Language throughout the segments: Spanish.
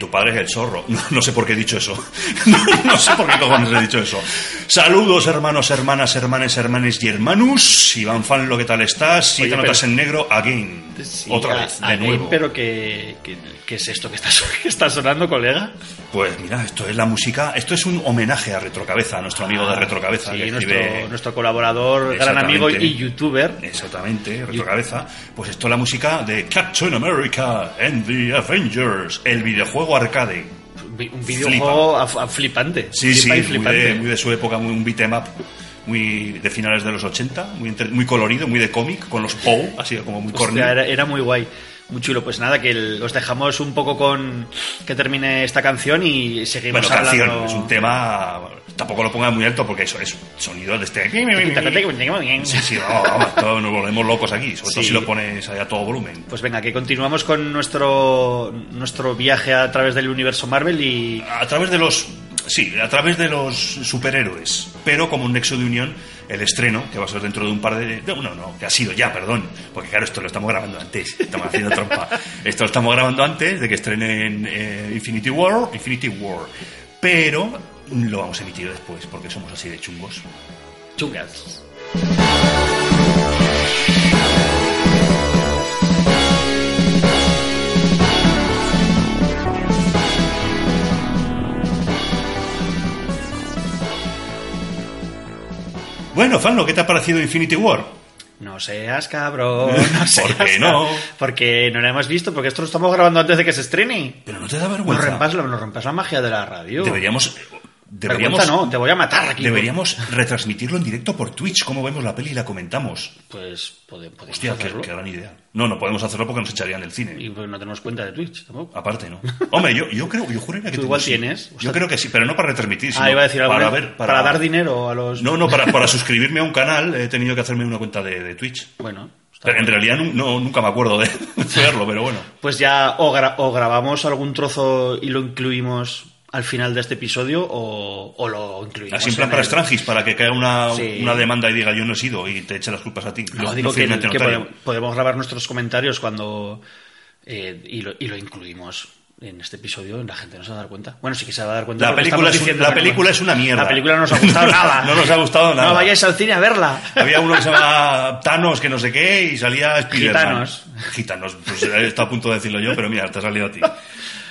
Tu padre es el zorro. No, no sé por qué he dicho eso. No, no, sé por qué cojones he dicho eso. Saludos, hermanos, hermanas, hermanes, hermanes y hermanos. Iván Fanlo, ¿qué tal estás? Siete notas en negro, again. Sí, Otra a- vez, de again, nuevo. Pero ¿qué, qué, qué es esto que está, que está sonando, colega? Pues mira, esto es la música, esto es un homenaje a Retrocabeza, a nuestro amigo de Retrocabeza, Ah, Sí, que nuestro, escribe... nuestro colaborador, gran amigo y youtuber. Exactamente, Retrocabeza. Pues esto es la música de Captain America and the Avengers, el videojuego arcade. Un videojuego a- a flipante. Sí, sí, Flipa muy flipante. de, muy de su época, muy un beat'em up, muy de finales de los 80, muy, muy colorido, muy de cómic, con los POW, así como muy corny. Hostia, era, era muy guay. Muy chulo. Pues nada, que el- os dejamos un poco con que termine esta canción y seguimos Bueno, canción, hablando. es un tema, tampoco lo ponga muy alto porque eso es sonido de este... Sí, sí, vamos, vamos, todos nos volvemos locos aquí, sobre todo si lo pones a todo volumen. Pues venga, que continuamos con nuestro, nuestro viaje a través del universo Marvel y A través de los... Sí, a través de los superhéroes, pero como un nexo de unión, el estreno, que va a ser dentro de un par de... No, no, no, que ha sido ya, perdón, porque claro, esto lo estamos grabando antes, estamos haciendo trampa. Esto lo estamos grabando antes de que estrenen eh, Infinity War, Infinity War, pero lo vamos a emitir después, porque somos así de chungos. chungas. Bueno, Fanlo, ¿qué te ha parecido Infinity War? No seas cabrón. No ¿Por qué no? Porque no lo hemos visto, porque esto lo estamos grabando antes de que se estrene. Pero no te da Nos vergüenza. rompas, la- nos rompas la magia de la radio. Deberíamos... Deberíamos, no, te voy a matar aquí. deberíamos retransmitirlo en directo por Twitch, cómo vemos la peli y la comentamos. Pues pode- podemos Hostia, qué, hacerlo. qué gran idea. No, no podemos hacerlo porque nos echarían del cine. Y pues no tenemos cuenta de Twitch tampoco. Aparte, ¿no? Hombre, yo, yo creo, yo juraría que Tú tengo- igual sí. tienes. Yo creo que sí, pero no para retransmitir, sino Ah, iba a decir algo. para para... dar dinero a los. No, no, para, para suscribirme a un canal he tenido que hacerme una cuenta de, de Twitch. Bueno. Pero en realidad no, nunca me acuerdo de hacerlo, pero bueno. Pues ya o, gra- o grabamos algún trozo y lo incluimos al final de este episodio o, o lo incluimos. Así en plan en para el- Strangis, para que caiga una, Sí. una demanda y diga yo no he sido y te eche las culpas a ti. No, Lo- digo que, que podemos, podemos grabar nuestros comentarios cuando. eh, y, lo, y lo incluimos en este episodio, la gente no se va a dar cuenta. Bueno, sí que se va a dar cuenta. La película es la película es una mierda. La película no nos ha gustado nada. No nos ha gustado nada. No vayáis al cine a verla. Había uno que se llama Thanos, que no sé qué, y salía Spiderman. Gitanos. Gitanos. Pues está a punto de decirlo yo, pero mira, te ha salido a ti.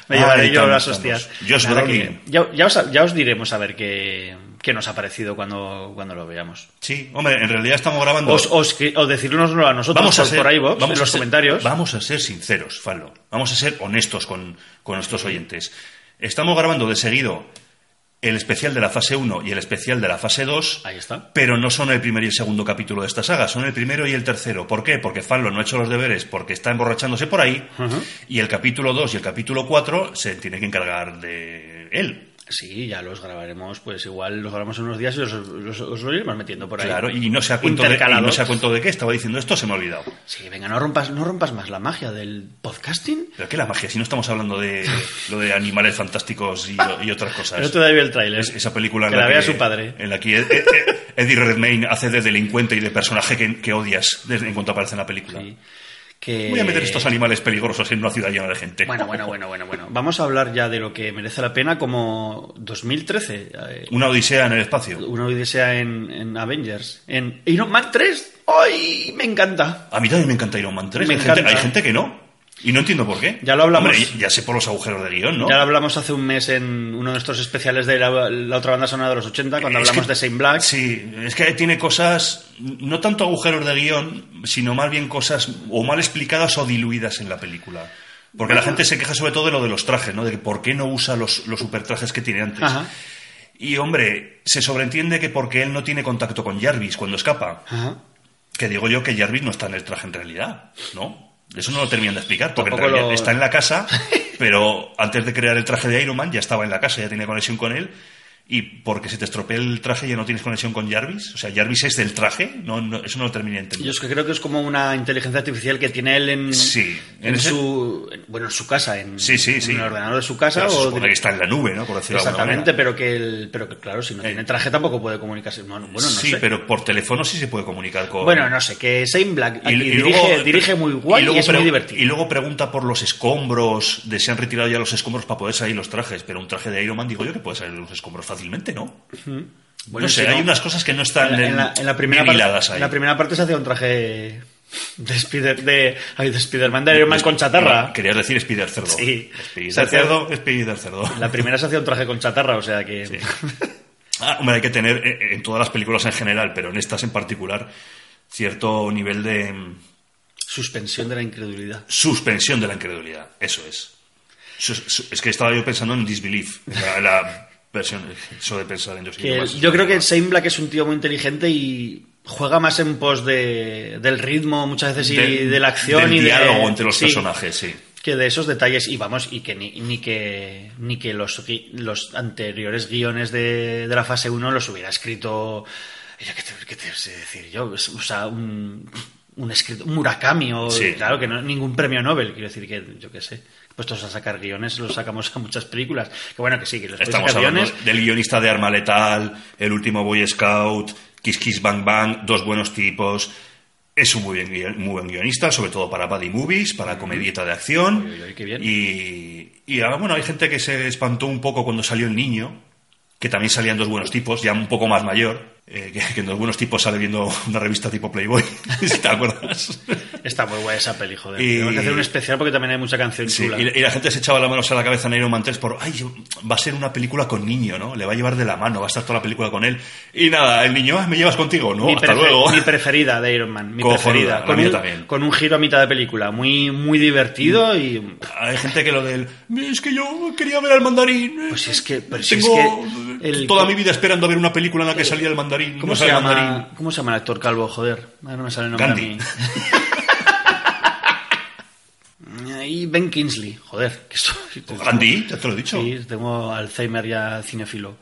Me llevaré yo las hostias. Nada, que- Ya, ya os, ya os diremos a ver qué, qué nos ha parecido cuando, cuando lo veamos. Sí, hombre, en realidad estamos grabando... Os, os, o decírnoslo a nosotros vamos a por, ser, por iVoox, vamos en los ser- comentarios. Vamos a ser sinceros, Fallo. Vamos a ser honestos con, con nuestros oyentes. Estamos grabando de seguido el especial de la fase 1 y el especial de la fase 2. Ahí está. Pero no son el primer y el segundo capítulo de esta saga, son el primero y el tercero. ¿Por qué? Porque Fallo no ha hecho los deberes porque está emborrachándose por ahí. Y el capítulo 2 y el capítulo 4 se tiene que encargar de él. Sí, ya los grabaremos, pues igual los grabamos en unos días y os, los- os lo iremos metiendo por ahí. Claro, y no sé a cuento de, y Intercalados. no sé a cuento de qué estaba diciendo esto, se me ha olvidado. Sí, venga, no rompas, no rompas más la magia del podcasting. Pero qué la magia, si no estamos hablando de lo de animales fantásticos y, y otras cosas. Pero todavía el tráiler. Es- esa película en Que la, la que su padre. En la que Ed- Ed- Eddie Redmayne hace de delincuente y de personaje que, que odias en cuanto aparece en la película. Sí. Que... Voy a meter estos animales peligrosos en una ciudad llena de gente. Bueno, bueno, bueno, bueno, bueno. Vamos a hablar ya de lo que merece la pena como 2013. eh, Una odisea en el espacio. Una odisea en, en Avengers. En Iron Man 3. ¡Ay! Me encanta. A mí también me encanta Iron Man 3. Me hay, gente, hay gente que no. Y no entiendo por qué. Ya lo hablamos. Hombre, ya sé por los agujeros de guion, ¿no? Ya lo hablamos hace un mes en uno de nuestros especiales de la, la otra banda sonora de los 80, cuando Es hablamos que- de Saint Black. Sí, es que tiene cosas, no tanto agujeros de guion, sino más bien cosas o mal explicadas o diluidas en la película. Porque la gente se queja sobre todo de lo de los trajes, ¿no? De que por qué no usa los, los super trajes que tiene antes. Ajá. Y hombre, se sobreentiende que porque él no tiene contacto con Jarvis cuando escapa. Ajá. Que digo yo que Jarvis no está en el traje en realidad, ¿no? Eso no lo terminan de explicar, porque en lo- está en la casa, pero antes de crear el traje de Iron Man ya estaba en la casa, ya tenía conexión con él. Y porque se te estropea el traje ya no tienes conexión con Jarvis. O sea, Jarvis es del traje, no, no- eso no lo terminé de entender. Yo es que creo que es como una inteligencia artificial que tiene él en, Sí, en, en su en- bueno en su casa, en, Sí, sí, sí. en el ordenador de su casa Pero se o que está en la nube, ¿no? Por decirlo exactamente, pero que el, pero que claro, si no tiene traje tampoco puede comunicarse. No, no, bueno, no sí, sé. pero por teléfono sí se puede comunicar con. Bueno, no sé, que Shane Black aquí dirige, luego- dirige muy guay y, luego es muy pregu- divertido. Y luego pregunta por los escombros, de si han retirado ya los escombros para poder salir los trajes. Pero un traje de Iron Man, digo yo, que puede salir los escombros fácilmente, ¿no? Bueno, no sé, si no- hay unas cosas que no están en, la, en la- en la primera parte, ahí. en la primera parte se hacía un traje de Spider de, ay, de Spiderman de Iron Man con chatarra. No, querías decir Spider Cerdo. Sí. Spider Se hacía- Cerdo, Spider Cerdo. La primera se hacía un traje con chatarra, o sea que Ah, hombre, hay que tener eh, en todas las películas en general, pero en estas en particular, cierto nivel de mm, suspensión de la incredulidad. suspensión de la incredulidad. Eso es. Es que estaba yo pensando en Disbelief, la, la de pensar en Joseph Que yo creo que Shane Black es un tío muy inteligente y juega más en pos de, del ritmo muchas veces y Del- de la acción del y de diálogo entre los sí, personajes, sí. que de esos detalles y vamos y que ni, ni que ni que los los anteriores guiones de, de la fase 1 los hubiera escrito qué te, qué te sé decir yo o sea un un escrito un Murakami o Sí. claro que no ningún premio Nobel quiero decir que yo qué sé puestos a sacar guiones los sacamos a muchas películas que bueno que sí que los Estamos hablando guiones del guionista de Arma Letal, El último Boy Scout, Kiss Kiss Bang Bang, Dos buenos tipos. Es un muy, bien, muy buen guionista, sobre todo para buddy movies, para comedieta de acción. Uy, uy, uy, qué bien. Y, y ahora, bueno, hay gente que se espantó un poco cuando salió El Niño, que también salían Dos buenos tipos, ya un poco más mayor, eh, que, que en Dos buenos tipos sale viendo una revista tipo Playboy, si te acuerdas. Está muy guay esa peli joder Y- tenemos que hacer un especial porque también hay mucha canción Sí, chula y, y la gente se echaba las manos a la cabeza en Iron Man 3 por, ay, va a ser una película con niño, ¿no? Le va a llevar de la mano, va a estar toda la película con él. Y nada, el niño, "Ah, ¿me llevas contigo? No, mi, hasta luego. mi preferida de Iron Man, mi Cojonuda, preferida. la Con un, también. con un giro a mitad de película, muy, muy divertido y. Hay gente que lo del, es que yo quería ver al mandarín. Pues es que. Pero Tengo es que el- toda mi vida esperando a ver una película en la que salía el mandarín. ¿Cómo, no se llama, mandarín. ¿Cómo se llama el actor calvo? Joder, no me sale el nombre Gandhi. a mí. Y Ben Kingsley, joder. Que esto, Gandhi, ya te lo he dicho. Sí, tengo Alzheimer ya cinefilo.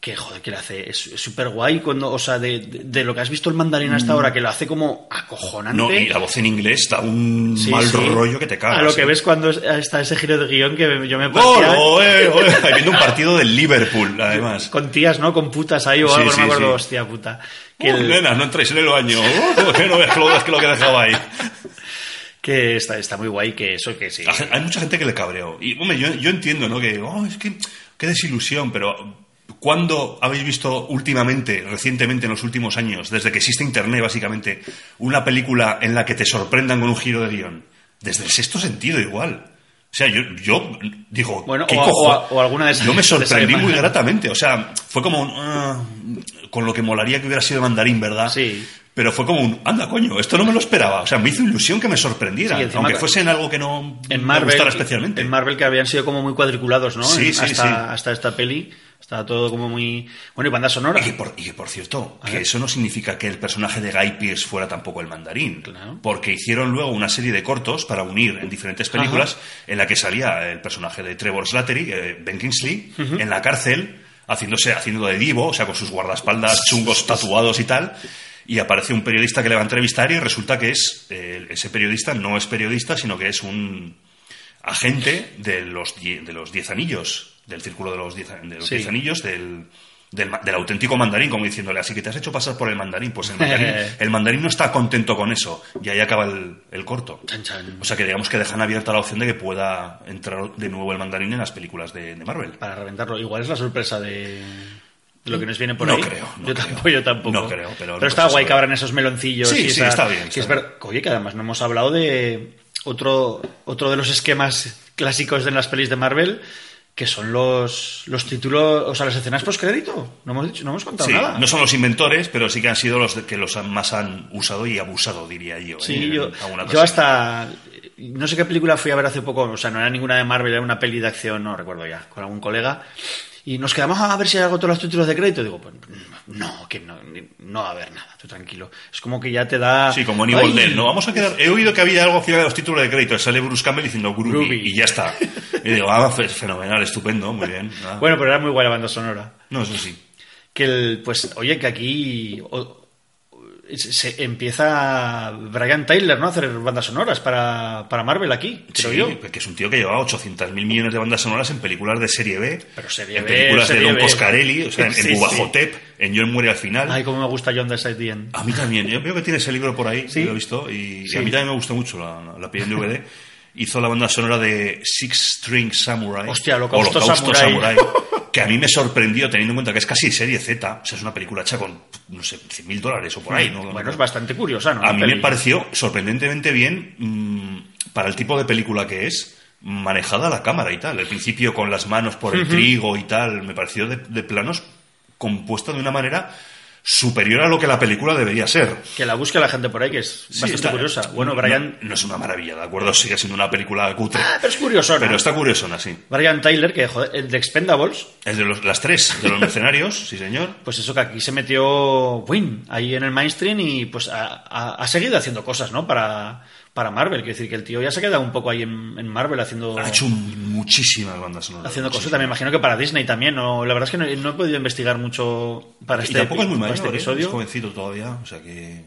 Que joder, que lo hace. Es súper guay cuando, o sea, de, de- de lo que has visto el mandarín hasta ahora, que lo hace como acojonante. Mm. No, y la voz en inglés da un Sí, mal sí. rollo que te cagas. A lo que ¿eh? ves cuando es- está ese giro de guion que yo me partía ¡Oe, oe! Ahí viendo un partido del Liverpool, además. con tías, ¿no? Con putas ahí o Sí, algo, no me acuerdo, hostia puta. Que, Uh, el- nenas, no entréis en el baño. Uh, no ves que lo, que lo que dejaba ahí. Que está, está muy guay, que eso que sí. Hay mucha gente que le cabreó. Y, hombre, yo, yo entiendo, ¿no? Que, oh, es que, qué desilusión, pero ¿cuándo habéis visto últimamente, recientemente, en los últimos años, desde que existe Internet, básicamente, una película en la que te sorprendan con un giro de guion? Desde el sexto sentido, igual. O sea, yo, yo digo, Bueno, ¿qué o- cojo- o alguna de esas- Yo me sorprendí muy gratamente. O sea, fue como un, ah, con lo que molaría que hubiera sido mandarín, ¿verdad? Sí. Pero fue como un, anda, coño, esto no me lo esperaba. O sea, me hizo ilusión que me sorprendiera. Sí, aunque que- fuese en algo que no en me gustara especialmente. En Marvel que habían sido como muy cuadriculados, ¿no? Sí, sí, hasta, sí. hasta esta peli. Estaba todo como muy. Bueno, y banda sonora. Y que, por, y que, por cierto, que eso no significa que el personaje de Guy Pearce fuera tampoco el mandarín. Claro. Porque hicieron luego una serie de cortos para unir en diferentes películas en la que salía el personaje de Trevor Slattery, eh, Ben Kingsley, en la cárcel, haciéndose, haciendo de divo, o sea, con sus guardaespaldas chungos tatuados y tal. Y aparece un periodista que le va a entrevistar y resulta que es eh, ese periodista no es periodista, sino que es un agente de los die- de los diez anillos, del círculo de los diez, de los Sí. diez anillos, del, del, del auténtico mandarín, como diciéndole, así que te has hecho pasar por el mandarín. Pues el mandarín, el mandarín no está contento con eso, y ahí acaba el, el corto. Chan, chan. O sea que digamos que dejan abierta la opción de que pueda entrar de nuevo el mandarín en las películas de, de Marvel. Para reventarlo. Igual es la sorpresa de. Lo que nos viene por No ahí. creo, no yo, creo. Tampoco, yo tampoco. No creo, pero Pero está guay que abran esos meloncillos. Sí, y sí, esa- está bien, que está es ver- Oye, que además no hemos hablado de otro, otro de los esquemas clásicos de las pelis de Marvel, que son los, los títulos, o sea, las escenas postcrédito. No hemos dicho, no hemos contado Sí, nada. no son los inventores, pero sí que han sido los que los han- más han usado y abusado, diría yo. Sí, ¿eh? yo, yo hasta. no sé qué película fui a ver hace poco, o sea, no era ninguna de Marvel, era una peli de acción, no recuerdo ya, con algún colega. Y nos quedamos a ver si hay algo todos los títulos de crédito. Digo, pues no, que no, no va a haber nada, tú tranquilo. Es como que ya te da. Sí, como Evil Dead, ¿no? Vamos a quedar. He oído que había algo al final de los títulos de crédito. Sale Bruce Campbell diciendo Groovy, Groovy. y ya está. Y digo, ah, fe- fenomenal, estupendo, muy bien. Ah. Bueno, pero era muy guay la banda sonora. No, eso sí. Que el, pues, oye, que aquí o- se empieza Brian Tyler, ¿no? A hacer bandas sonoras para, para Marvel aquí, creo Sí, yo. que es un tío que llevaba 800 mil millones de bandas sonoras en películas de serie B, Pero serie en B, películas de Don. Coscarelli, o sea, en, Sí, en sí. Bubajotep, en John muere al final. Ay, cómo me gusta John Side End. A mí también. Yo veo que tiene ese libro por ahí, Sí. lo he visto, y, y Sí. a mí también me gustó mucho la, la, en DVD. Hizo la banda sonora de Six String Samurai. Hostia, Holocausto Holocausto Samurai. que a mí me sorprendió teniendo en cuenta que es casi serie Z. O sea, es una película hecha con, no sé, 100 mil dólares o por ahí. ¿no? Bueno, es bastante curiosa, ¿no? A mí me pareció sorprendentemente bien mm, para el tipo de película que es manejada la cámara y tal. El principio con las manos por el trigo y tal, me pareció de, de planos compuesta de una manera superior a lo que la película debería ser. Que la busque la gente por ahí, que es Sí, bastante está- curiosa. Bueno, no- Brian... No, es una maravilla, ¿de acuerdo? Sigue siendo una película cutre. Ah, pero es curiosona. Pero está curiosona, sí. Brian Tyler, que joder, el de Expendables, El de los, las tres, de los mercenarios, sí señor. pues eso que aquí se metió Win ahí en el mainstream y pues ha, ha- ha seguido haciendo cosas, ¿no? Para, para Marvel. Quiero decir que el tío ya se ha quedado un poco ahí en, en Marvel haciendo, Ha hecho muchísimas bandas sonoras. haciendo cosas. También imagino que para Disney también. ¿no? La verdad es que no, no he podido investigar mucho para Y este, tampoco es muy mayor, este ¿eh? episodio. es jovencito todavía, o sea que,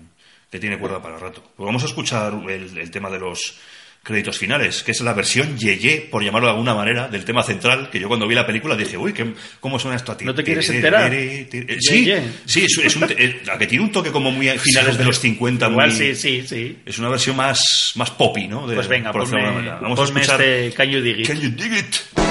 que tiene cuerda para rato. Pues vamos a escuchar el, el tema de los créditos finales, que es la versión Yeye, por llamarlo de alguna manera, del tema central, que yo cuando vi la película dije, uy, ¿qué, ¿cómo suena esto a ti? ¿No te quieres enterar? Sí, sí, es, un, la que tiene un toque como muy finales de los 50, Igual sí, sí, sí. es una versión más, más poppy, ¿no? De- Pues venga, por ponme. Vamos a escuchar este Can You Dig It.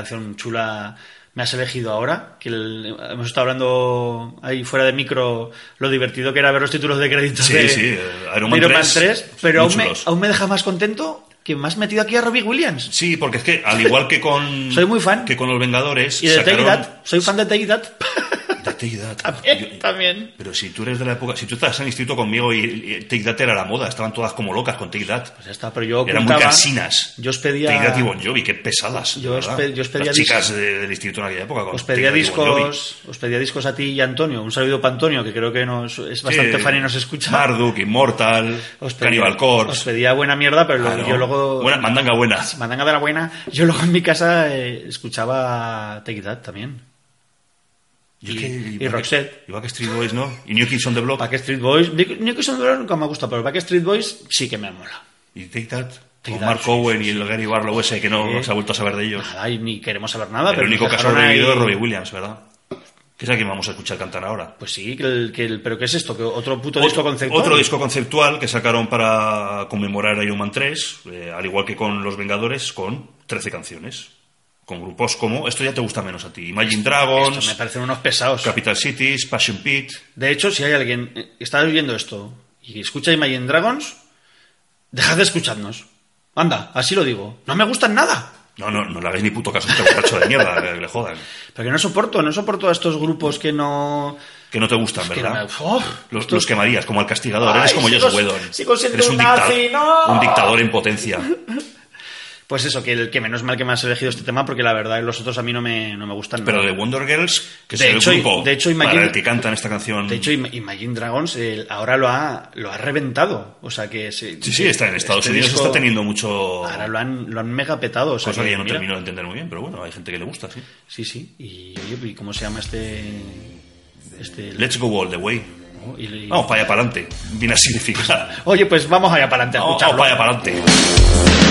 Canción chula me has elegido ahora. Que el- hemos estado hablando ahí fuera de micro lo divertido que era ver los títulos de crédito Sí, de, sí, Iron Man 3, pero aún me, aún me deja más contento que me has metido aquí a Robbie Williams. Sí, porque es que, al igual que con. Soy muy fan. Que con los Vengadores. Y de Take sacaron- That. Soy fan de Take That. Take That. También, Yo- también. Pero si tú eres de la época. Si tú estás en el instituto conmigo y, y Take That era la moda, estaban todas como locas con Take That. Pues ya está, pero yo Eran muy cansinas. Yo os pedía... Take That y Bon Jovi, qué pesadas. Yo os verdad. pe- yo os pedía Las chicas de- del instituto en aquella época. con Os pedía Bon discos, os pedía discos a ti y a Antonio. Un saludo para Antonio, que creo que nos, es bastante Sí, fan y nos escucha. Marduk, Immortal, Os pedía- Cannibal Corpse. Os pedía buena mierda, pero Claro. yo luego... Buena, mandanga buena. Mandanga de la buena. Yo luego en mi casa eh, escuchaba Take That también. Yo Y- que- y que- Roxette. Iba que Street Boys, ¿no? Y New Kids on the Block. Backstreet Boys... Nick, Nick Sondero nunca me gusta, pero Backstreet Boys sí que me mola. Y Take That. Take con That, Mark sí, Owen sí, y el Gary Barlow ese que no se ha vuelto a saber de ellos. Nada, y ni queremos saber nada. el pero único nos caso revivido es Robbie Williams, ¿verdad? Que es a quien vamos a escuchar cantar ahora. Pues sí, que el, que el- pero ¿qué es esto? ¿Que ¿Otro puto Otro- disco conceptual? Otro disco conceptual que sacaron para conmemorar Iron Man 3, eh, al igual que con Los Vengadores, con 13 canciones. Con grupos como, esto ya te gusta menos a ti, Imagine Dragons, Esto me parecen unos pesados. Capital Cities, Passion Pit. De hecho, si hay alguien eh, que está viviendo esto y escucha Imagine Dragons, dejad de escucharnos. Anda, así lo digo. No me gustan nada. No, no, no le hagáis ni puto caso a este borracho de mierda, que le jodan. Pero que no soporto, no soporto a estos grupos que no... Que no te gustan, que ¿verdad? no me- ¡Oh! Los, Estos- los quemarías, como al castigador. Ay, Eres como Whedon. siendo Eres un dicta- nazi, ¡no! un dictador en potencia. Pues eso, que, el, que menos mal que me has elegido este tema porque la verdad los otros a mí no me, no me gustan. Pero de Wonder Girls, que De es el grupo de hecho, para Imagine- el que cantan esta canción. De hecho, Im- Imagine Dragons eh, ahora lo ha, lo ha reventado. O sea que... se- sí, sí, está en Estados este Unidos, disco- está teniendo mucho... Ahora lo han, lo han mega petado. O sea Cosa que ya no mira, termino de entender muy bien, pero bueno, hay gente que le gusta, sí. Sí, sí. Y oye, ¿y cómo se llama este...? este Let's go all the way. Vamos para allá para adelante. Viene a significar. Oye, pues vamos allá para adelante a Vamos, escucharlo. vamos para allá para adelante.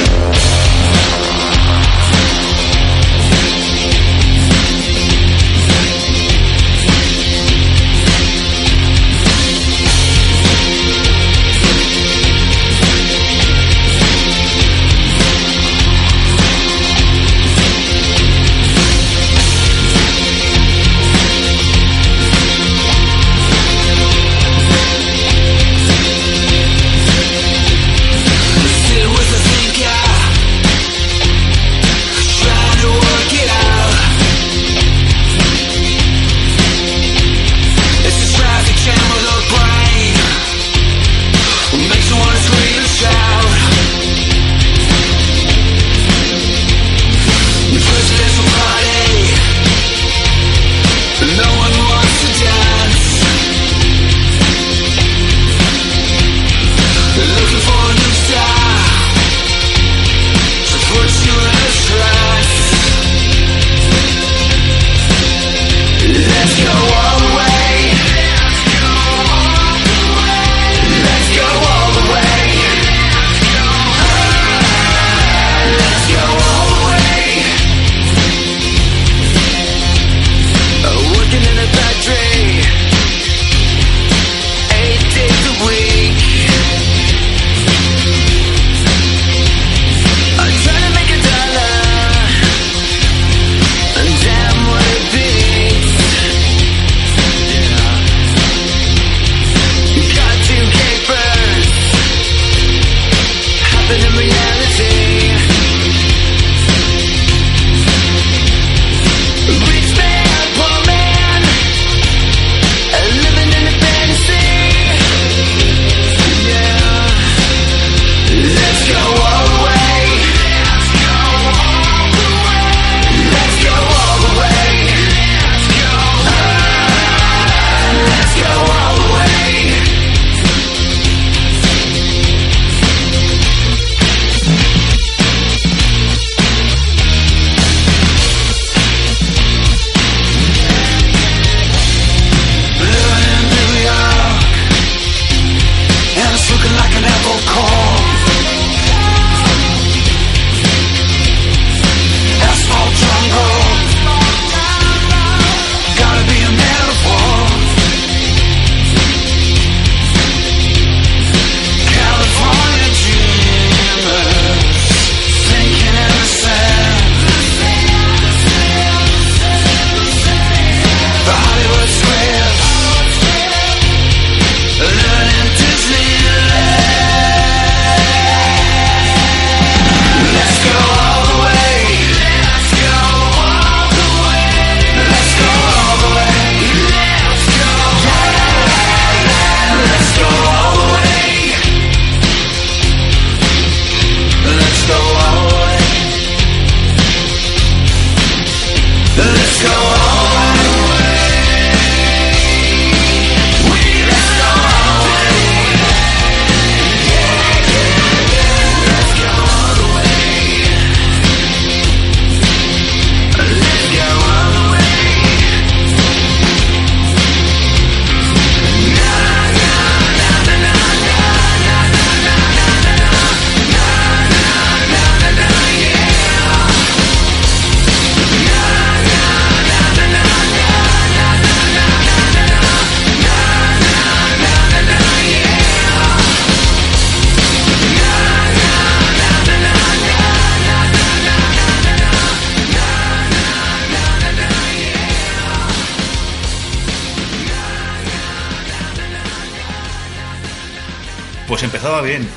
Pues empezaba bien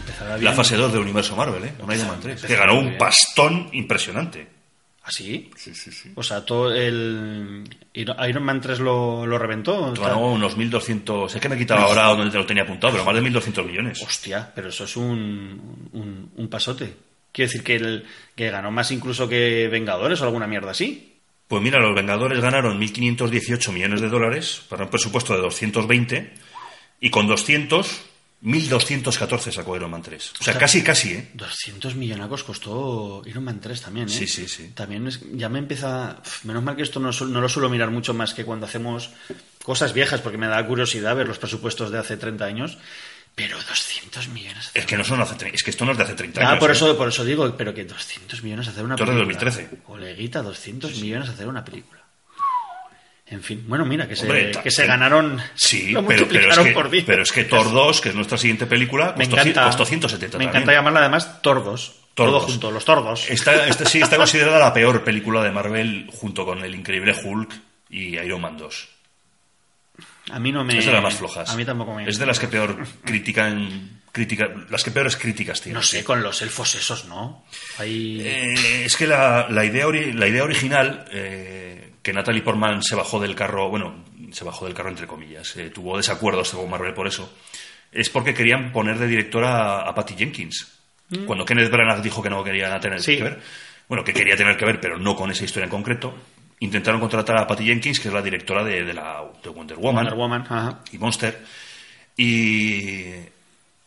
Empezaba la bien. fase 2 de Universo Marvel, ¿eh? Iron Man 3. Que ganó un pastón impresionante. ¿Ah, sí? Sí, sí, sí. O sea, todo el Iron Man 3 lo, lo reventó. Ganó unos 1.200... Es que me he quitado ahora donde te lo tenía apuntado, pero más de 1.200 millones. Hostia, pero eso es un, un, un pasote. Quiero decir que, el, que ganó más incluso que Vengadores o alguna mierda así. Pues mira, los Vengadores ganaron 1.518 millones de dólares para un presupuesto de 220 y con 200, 1.214 sacó Iron Man 3. O sea, Ostras. casi, casi, ¿eh? 200 millonacos costó Iron Man 3 también, ¿eh? Sí, sí, sí. También es- ya me empieza... Menos mal que esto no, no lo suelo mirar mucho más que cuando hacemos cosas viejas, porque me da curiosidad ver los presupuestos de hace 30 años. Pero 200 millones... Es que no son hace, es que esto no es de hace 30 Ah, años. por ¿eh? eso, por eso digo, pero que 200 millones hacer una de película. 2013. Coleguita, 200 millones hacer una película. En fin, bueno, mira, que se, Hombre, que se ganaron. Sí, lo pero, pero, es que, por 10. pero es que Thor 2, que es nuestra siguiente película, me costó, encanta, costó 170 Me también. encanta llamarla además Tordos. Todo junto, los Tordos. Esta, esta sí está considerada la peor película de Marvel junto con El Increíble Hulk y Iron Man 2. A mí no me. Es de las más flojas. A mí tampoco me. Es de las que peor critican, critica, las que peores críticas tienen. No sé, con los elfos esos, ¿no? Ahí. Eh, es que la, la idea, ori- la idea original, eh, que Natalie Portman se bajó del carro, bueno, se bajó del carro entre comillas, eh, tuvo desacuerdos con Marvel por eso, es porque querían poner de directora a, a Patty Jenkins. Cuando Kenneth Branagh dijo que no quería tener Mm. Sí. que ver, bueno, que quería tener que ver, pero no con esa historia en concreto, intentaron contratar a Patty Jenkins, que es la directora de, de la, de Wonder Woman Wonder Woman, ajá. y Monster. Y,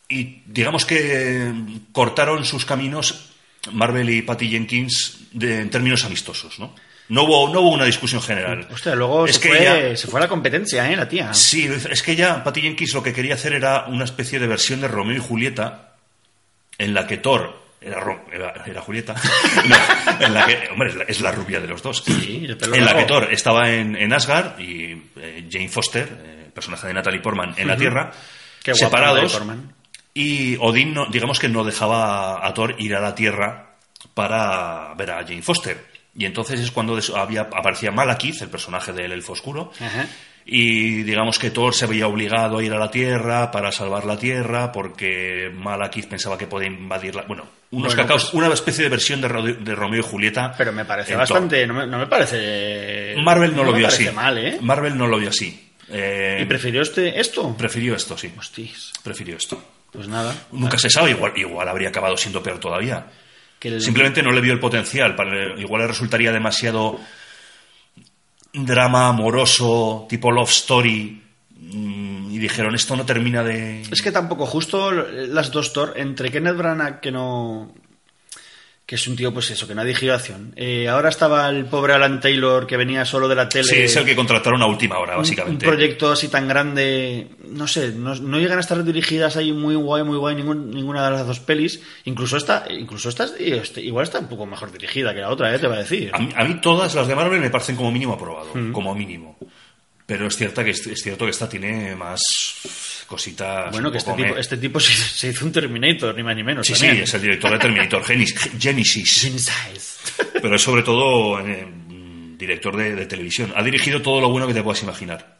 y digamos que cortaron sus caminos Marvel y Patty Jenkins de- en términos amistosos, ¿no? No hubo, no hubo una discusión general. Hostia, luego es se, que fue, ella- se fue a la competencia, ¿eh? La tía. Sí, es que ya Patty Jenkins lo que quería hacer era una especie de versión de Romeo y Julieta en la que Thor era, era, era Julieta. No, en la que, hombre, es la, es la rubia de los dos. Sí, el pelo en la que Thor estaba en, en Asgard y eh, Jane Foster, eh, personaje de Natalie Portman, en la Tierra, Qué separados. Y Odín, no- digamos que no dejaba a Thor ir a la Tierra para ver a Jane Foster. Y entonces es cuando había, aparecía Malekith, el personaje del Elfo Oscuro, Ajá. y digamos que Thor se veía obligado a ir a la Tierra para salvar la Tierra porque Malekith pensaba que podía invadirla. Bueno, unos Bueno, cacaos, pues- una especie de versión de, de Romeo y Julieta. Pero me parece bastante. No me, no me parece. Marvel no, lo vio así. mal, ¿eh? Marvel no lo vio así. Eh, ¿Y prefirió este, esto? prefirió esto, sí. Prefirió esto. Pues nada. Nunca se sabe, igual, igual habría acabado siendo peor todavía. Que el- Simplemente no le vio el potencial. para- igual le resultaría demasiado drama amoroso, tipo love story. mm, Y dijeron, esto no termina de... Es que tampoco, justo las dos Thor, entre Kenneth Branagh, que no. Que es un tío, pues eso, que no ha dirigido acción. Eh, ahora estaba el pobre Alan Taylor, que venía solo de la tele. Sí, es el que contrataron a última hora, un- básicamente. Un proyecto así tan grande, no sé, no, no llegan a estar dirigidas ahí muy guay, muy guay ningún- ninguna de las dos pelis. Incluso esta, incluso esta, este, igual está un poco mejor dirigida que la otra, ¿eh? te va a decir. A mí, a mí todas las de Marvel me parecen como mínimo aprobado, como mínimo. Pero es cierto que, es cierto que esta tiene más cositas... Bueno, que este tipo, me- este tipo se, se hizo un Terminator, ni más ni menos. Sí, sí, también. es el director de Terminator, Genesis. Genesis. Pero es sobre todo eh, director de, de televisión. Ha dirigido todo lo bueno que te puedas imaginar.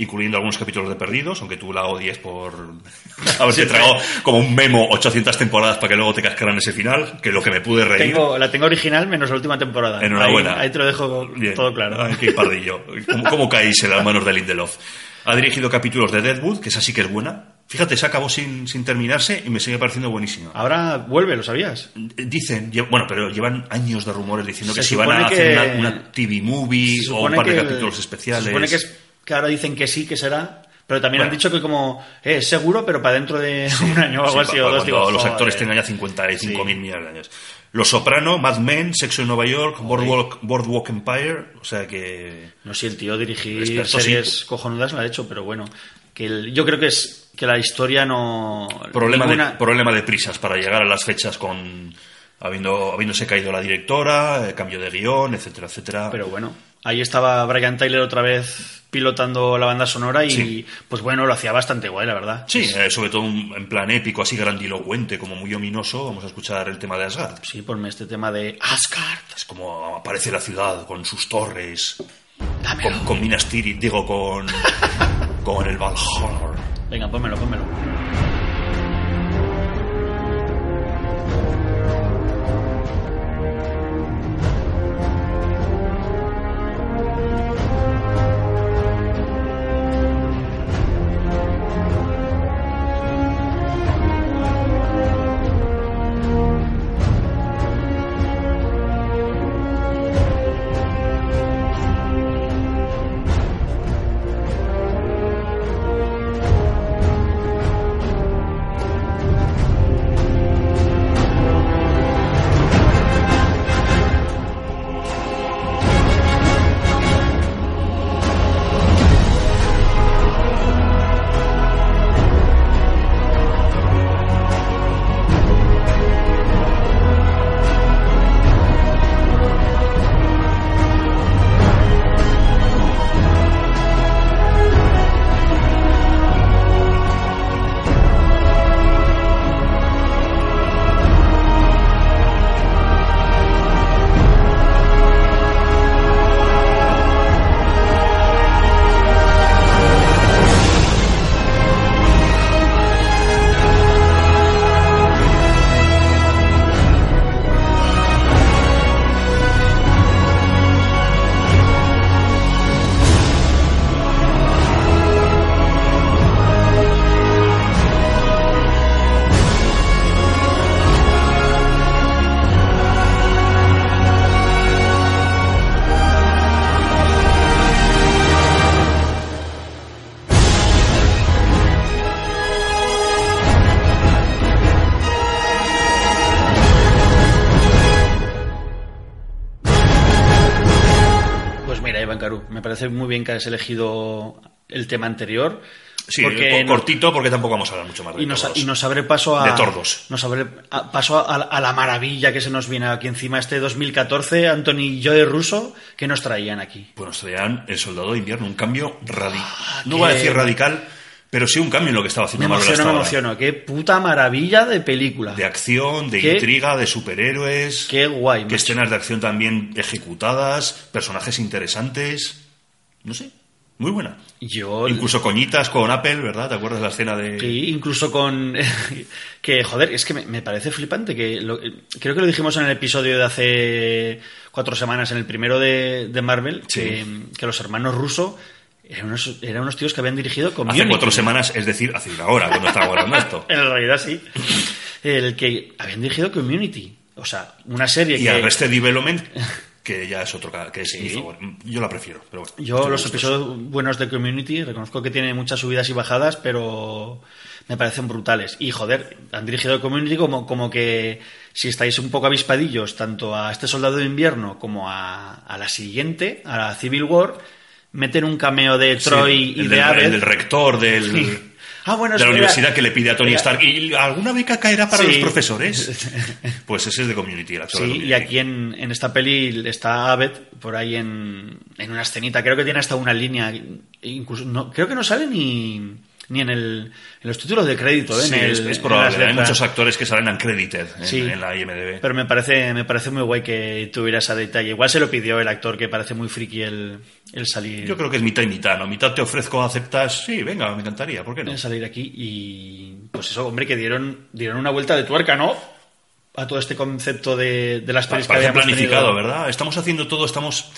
Incluyendo algunos capítulos de Perdidos, aunque tú la odies por haberte tragado como un memo 800 temporadas para que luego te cascaran ese final, que es lo que me pude reír. Tengo, la tengo original menos la última temporada. Enhorabuena. Ahí, ahí te lo dejo Bien. todo claro. Ay, qué pardillo. ¿Cómo, cómo caéis en las manos de Lindelof? Ha dirigido capítulos de Deadwood, que esa sí que es buena. Fíjate, se acabó sin, sin terminarse y me sigue pareciendo buenísima. Ahora vuelve, ¿lo sabías? Dicen, bueno, pero llevan años de rumores diciendo Se que si van a hacer que- una, una TV movie Se o un par de capítulos especiales. Se supone que, es, que ahora dicen que sí, que será. Pero también Bueno. han dicho que como eh, es seguro, pero para dentro de un año o algo Sí, así. o dos, digo, los actores tengan ya 55.000 Sí. millones de años. Los Soprano, Mad Men, Sexo en Nueva York, Boardwalk, Boardwalk Empire, o sea que... No sé, el tío dirigir series cojonudas lo ha hecho, pero bueno. Que el- yo creo que es que la historia no. Problema, ninguna- de, problema de prisas para llegar a las fechas con... Habiendo, habiéndose caído la directora, eh, cambio de guion, etcétera, etcétera. Pero bueno, ahí estaba Brian Tyler otra vez pilotando la banda sonora y Sí. pues bueno, lo hacía bastante guay, la verdad. Sí, eh, sobre todo un- en plan épico, así grandilocuente, como muy ominoso, vamos a escuchar el tema de Asgard. Sí, ponme este tema de Asgard. Es como aparece la ciudad con sus torres, Dámelo. con, con Minas Tirith, digo, con, con el Valhalla. Venga, pónmelo, pónmelo. Me parece muy bien que has elegido el tema anterior. Sí, porque co- cortito porque tampoco vamos a hablar mucho más de y nos, tordos. y nos abre paso a. De tordos. Nos abre a- paso a, a la maravilla que se nos viene aquí encima este 2014, Anthony y Joe Russo, que nos traían aquí. Pues nos traían El Soldado de Invierno, un cambio radical. no qué- voy a decir radical, pero sí un cambio en lo que estaba Me haciendo Marvel emociono, me ahora. emociono. Qué puta maravilla de película. De acción, de Qué- intriga, de superhéroes. Qué guay. Qué macho. escenas de acción también ejecutadas, personajes interesantes. No sé, muy buena. Yo. Incluso coñitas con Apple, ¿verdad? ¿Te acuerdas de la escena de...? Sí, incluso con. que, joder, es que me, me parece flipante. que lo- Creo que lo dijimos en el episodio de hace cuatro semanas, en el primero de, de Marvel, Sí. que, que los hermanos Russo eran unos, eran unos tíos que habían dirigido con Hace cuatro semanas, es decir, hace una hora cuando estábamos hablando de esto. En realidad sí. El que habían dirigido Community. O sea, una serie Y que. Arrested Development, que ya es otro que es Sí. mi favor. Yo la prefiero, pero bueno. Yo los episodios buenos de Community reconozco que tiene muchas subidas y bajadas, pero me parecen brutales. Y joder, han dirigido Community como, como que si estáis un poco avispadillos tanto a este Soldado de Invierno como a, a la siguiente, a la Civil War, meten un cameo de Sí, Troy el y del, de el Abed. del rector del, Sí. Ah, bueno, de la universidad que le pide a Tony Era- Stark. ¿Y alguna beca caerá para Sí. los profesores? Pues ese es de Community, el actor de Sí, Community. y aquí en, en esta peli está Abed por ahí en, en una escenita. Creo que tiene hasta una línea. Incluso no, creo que no sale ni, ni en, el, en los títulos de crédito. ¿eh? Sí, en el- es, en es probable. las Hay muchos actores que salen uncredited en, Sí. en la IMDb. Pero me parece, me parece muy guay que tuviera ese detalle. Igual se lo pidió el actor, que parece muy friki el, el salir. Yo creo que es mitad y mitad, ¿no? Mitad te ofrezco, aceptas. Sí, venga, me encantaría, ¿por qué no? en salir aquí y pues eso, hombre, que dieron, dieron una vuelta de tuerca, ¿no? A todo este concepto de, de las pelis que habíamos planificado, tenido. ¿verdad? Estamos haciendo todo, estamos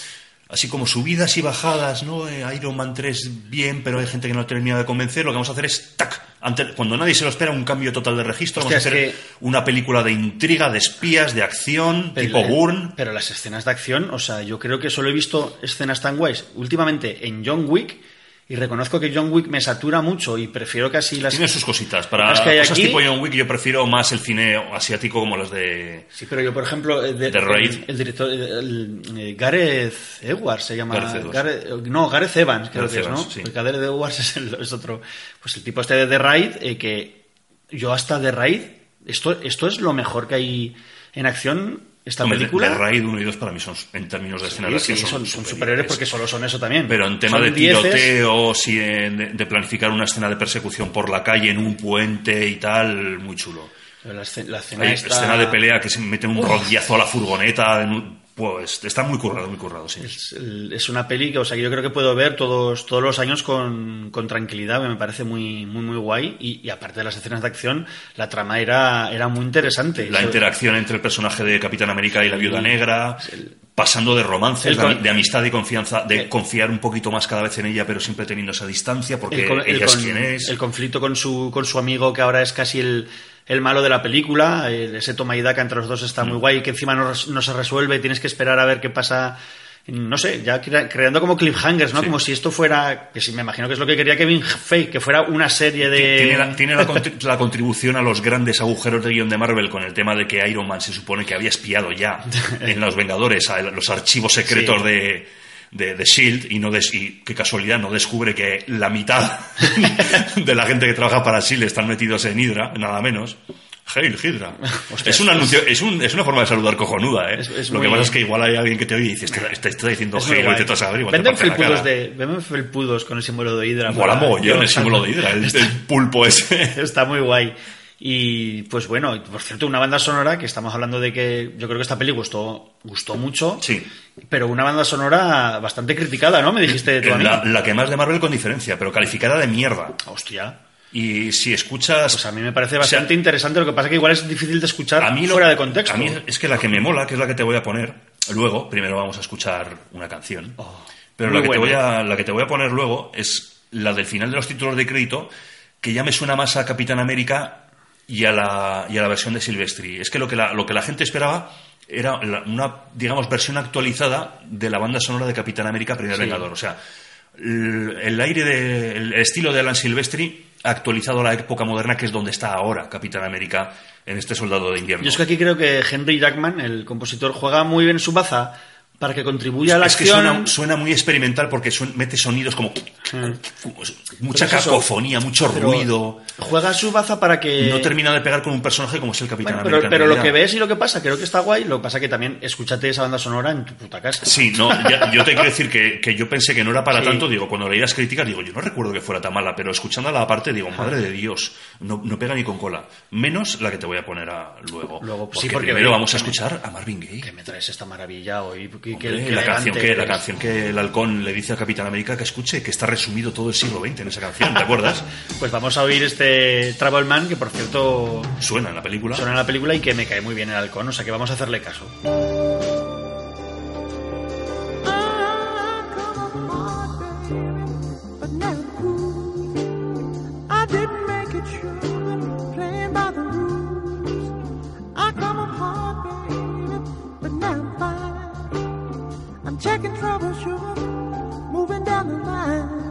así como subidas y bajadas, ¿no? Eh, Iron Man 3 bien, pero hay gente que no termina de convencer. Lo que vamos a hacer es, ¡tac! Cuando nadie se lo espera, un cambio total de registro. Vamos a hacer una película de intriga, de espías, de acción, Pero- tipo Bourne. Pero las escenas de acción, o sea, yo creo que solo he visto escenas tan guays últimamente en John Wick y reconozco que John Wick me satura mucho y prefiero casi las... Tiene sus cositas. Para Las que hay cosas aquí- tipo John Wick, yo prefiero más el cine asiático como los de. Sí, pero yo, por ejemplo, eh, de- The Raid. El, el director, el, eh, Gareth Edwards se llama. Gareth. Gareth- no, Gareth Evans, creo Gareth que es, ¿no? Evans, sí. Porque Gareth Edwards es, el- es otro. Pues el tipo este de The Raid, eh, que yo hasta The Raid, esto, esto es lo mejor que hay en acción, esta Hombre, película. de Raid 1 y 2 para mí son, en términos de escenas de Sí, sí, son, son superiores. superiores porque solo son eso también. Pero en tema de dieces. tiroteo, si en- de, de planificar una escena de persecución por la calle en un puente y tal, muy chulo. La, escena, la escena Hay esta- escena de pelea que se mete un rodillazo a la furgoneta en un- Pues está muy currado, muy currado, sí. Es, una peli que, o sea, yo creo que puedo ver todos, todos los años con, con tranquilidad, me parece muy, muy, muy guay. Y, y aparte de las escenas de acción, la trama era, era muy interesante. La interacción entre el personaje de Capitán América y la Viuda Negra, pasando de romances, de, amistad y confianza, de Eh. confiar un poquito más cada vez en ella, pero siempre teniendo esa distancia, porque el, ella es quien es. el conflicto con su, con su amigo, que ahora es casi el, el malo de la película, el- ese toma y daca entre los dos está muy Mm. guay, que encima no, no se resuelve, tienes que esperar a ver qué pasa. No sé, ya crea- creando como cliffhangers, ¿no? Sí. Como si esto fuera, que sí, me imagino que es lo que quería Kevin Feige, que fuera una serie de... Tiene, la, tiene la contri- la contribución a los grandes agujeros de guion de Marvel con el tema de que Iron Man se supone que había espiado ya en Los Vengadores a los archivos secretos Sí. de, de, de Shield y no des- y qué casualidad no descubre que la mitad de la gente que trabaja para Shield están metidos en Hydra, nada menos. Hail Hydra. Hostia, es un anuncio, es, un- es una forma de saludar cojonuda, ¿eh? Es- es Lo que pasa es que igual hay alguien que te oye y dice, este, este está diciendo Hail, guay. vete tú a te Venden la felpudos, de, venden felpudos con el símbolo de Hydra. Mola mogollón el símbolo de Hydra, el, el pulpo ese. Está muy guay. Y pues bueno, y por cierto, una banda sonora que estamos hablando de que yo creo que esta peli gustó, gustó mucho, Sí. pero una banda sonora bastante criticada, ¿no? Me dijiste tú a mí. La, la que más de Marvel con diferencia, pero calificada de mierda. Hostia. Y si escuchas. Pues a mí me parece o sea, bastante interesante, lo que pasa que igual es difícil de escuchar a mí lo- fuera de contexto. A mí es que la que me mola, que es la que te voy a poner luego, primero vamos a escuchar una canción. pero Oh, muy la que, te voy a, la que te voy a poner luego es la del final de los títulos de crédito, que ya me suena más a Capitán América y a la, y a la versión de Silvestri. Es que lo que la, lo que la gente esperaba era una, digamos, versión actualizada de la banda sonora de Capitán América Primer Sí. Vengador. O sea, el, el aire de, el estilo de Alan Silvestri actualizado a la época moderna que es donde está ahora Capitán América en este soldado de invierno. Yo es que aquí creo que Henry Jackman, el compositor, juega muy bien su baza para que contribuya a la es que acción. suena, suena muy experimental porque suen- mete sonidos como mucha Pues eso. cacofonía, mucho Pero ruido. Juega su baza para que. No termina de pegar con un personaje como es el Capitán Bueno, pero, América. pero lo que ves y lo que pasa, creo que está guay. Lo que pasa que también escúchate esa banda sonora en tu puta casa. Sí, no, ya- yo te quiero decir que, que yo pensé que no era para Sí. tanto, digo, cuando leí las críticas, digo, yo no recuerdo que fuera tan mala, pero escuchándola aparte, digo, madre de Dios, no, no pega ni con cola. Menos la que te voy a poner a, luego. Luego, porque, sí, porque primero ve- vamos a escuchar a Marvin Gaye. Que me traes esta maravilla hoy. Que, que- Hombre, que la, canción que, la canción que el halcón le dice al Capitán América que escuche, que está resumido todo el siglo XX en esa canción, ¿te acuerdas? Pues vamos a oír este Travelman, que por cierto Suena en la película. suena en la película y que me cae muy bien el halcón, o sea que vamos a hacerle caso. Trouble, sugar, moving down the line.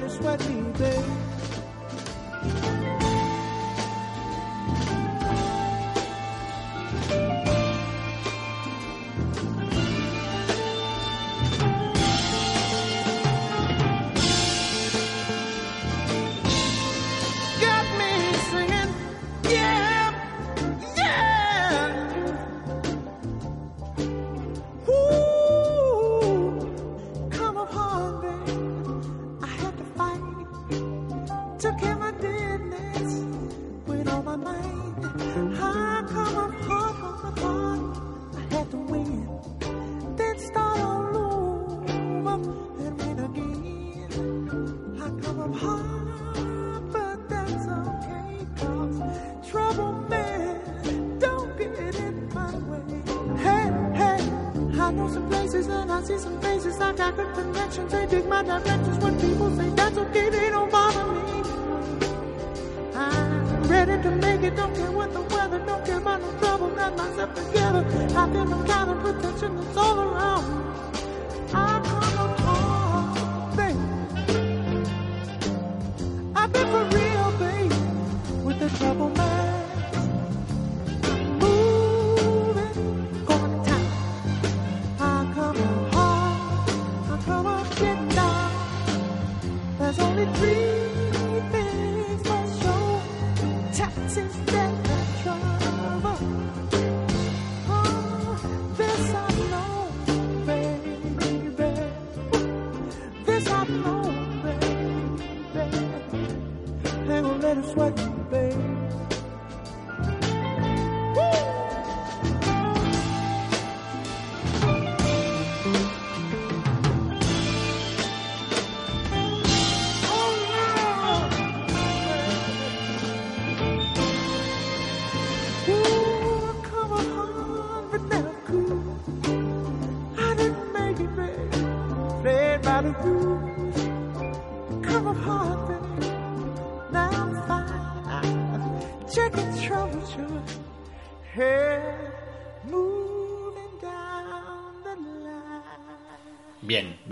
Hang on, let it sweat me, baby. My directions. When people say that's okay, they don't bother me. I'm ready to make it, don't care what the weather, don't care about no trouble. Got myself together. I've been the kind of protection that's all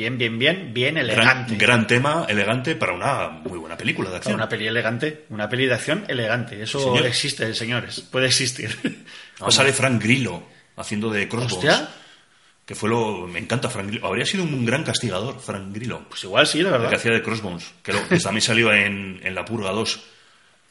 Bien, bien, bien, bien, bien Gran, elegante. gran tema, elegante para una muy buena película de acción. Una peli elegante, una peli de acción elegante. Eso Señor. existe, señores. Puede existir. Ahora sale Frank Grillo haciendo de Crossbones. Hostia, Que fue lo. Me encanta Frank Grillo. Habría sido un gran castigador, Frank Grillo. pues igual sí, la El que verdad. hacía de Crossbones. Que, lo- que también salió en, en La Purga 2.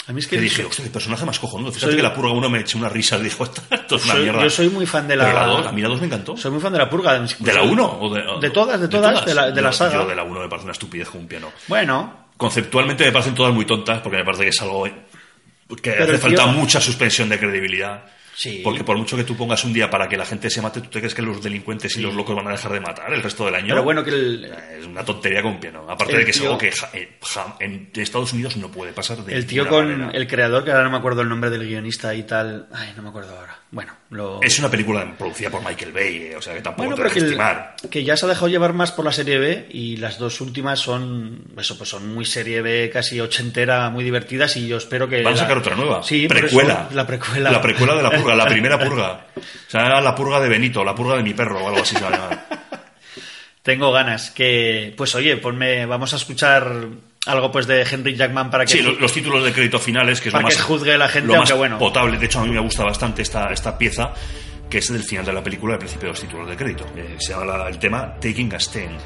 A mí es que Que dije, hostia, qué personaje más cojonudo. Fíjate Soy- que La Purga 1 me eché una risa. Dijo, esto es una soy- mierda. yo soy muy fan de la... La 2, a mí la 2 me encantó. Soy muy fan de la purga. ¿De la 1? O de, De todas, de todas, de la- de la Yo- saga. Yo de la 1 me parece una estupidez como un piano. Bueno, Conceptualmente me parecen todas muy tontas porque me parece que es algo que Pero hace falta tío- mucha suspensión de credibilidad. Sí. Porque por mucho que tú pongas un día para que la gente se mate, ¿tú te crees que los delincuentes y los locos van a dejar de matar el resto del año? pero bueno que el, Es una tontería con un piano. Aparte de que es algo que ja- eh, ja- en Estados Unidos no puede pasar de el tío con manera. el creador, que ahora no me acuerdo el nombre del guionista y tal... Ay, no me acuerdo ahora. Bueno, lo... Es una película producida por Michael Bay, eh, o sea que tampoco Bueno, te que, el- estimar. que ya se ha dejado llevar más por la serie B y las dos últimas son eso pues son muy serie B, casi ochentera, muy divertidas y yo espero que Van a la- sacar otra nueva. Sí, precuela. eso, la precuela. La precuela de la purga, la primera purga. O sea, la purga de Benito, la purga de mi perro o algo así se va a llamar. Tengo ganas que pues oye, ponme vamos a escuchar algo pues de Henry Jackman para que Sí, lo- los, títulos de crédito finales, que es Para lo más, que juzgue la gente, lo más bueno. potable. De hecho, a mí me gusta bastante esta, esta pieza, que es del final de la película, al principio de los títulos de crédito. Eh, se llama la- el tema Taking a Stand.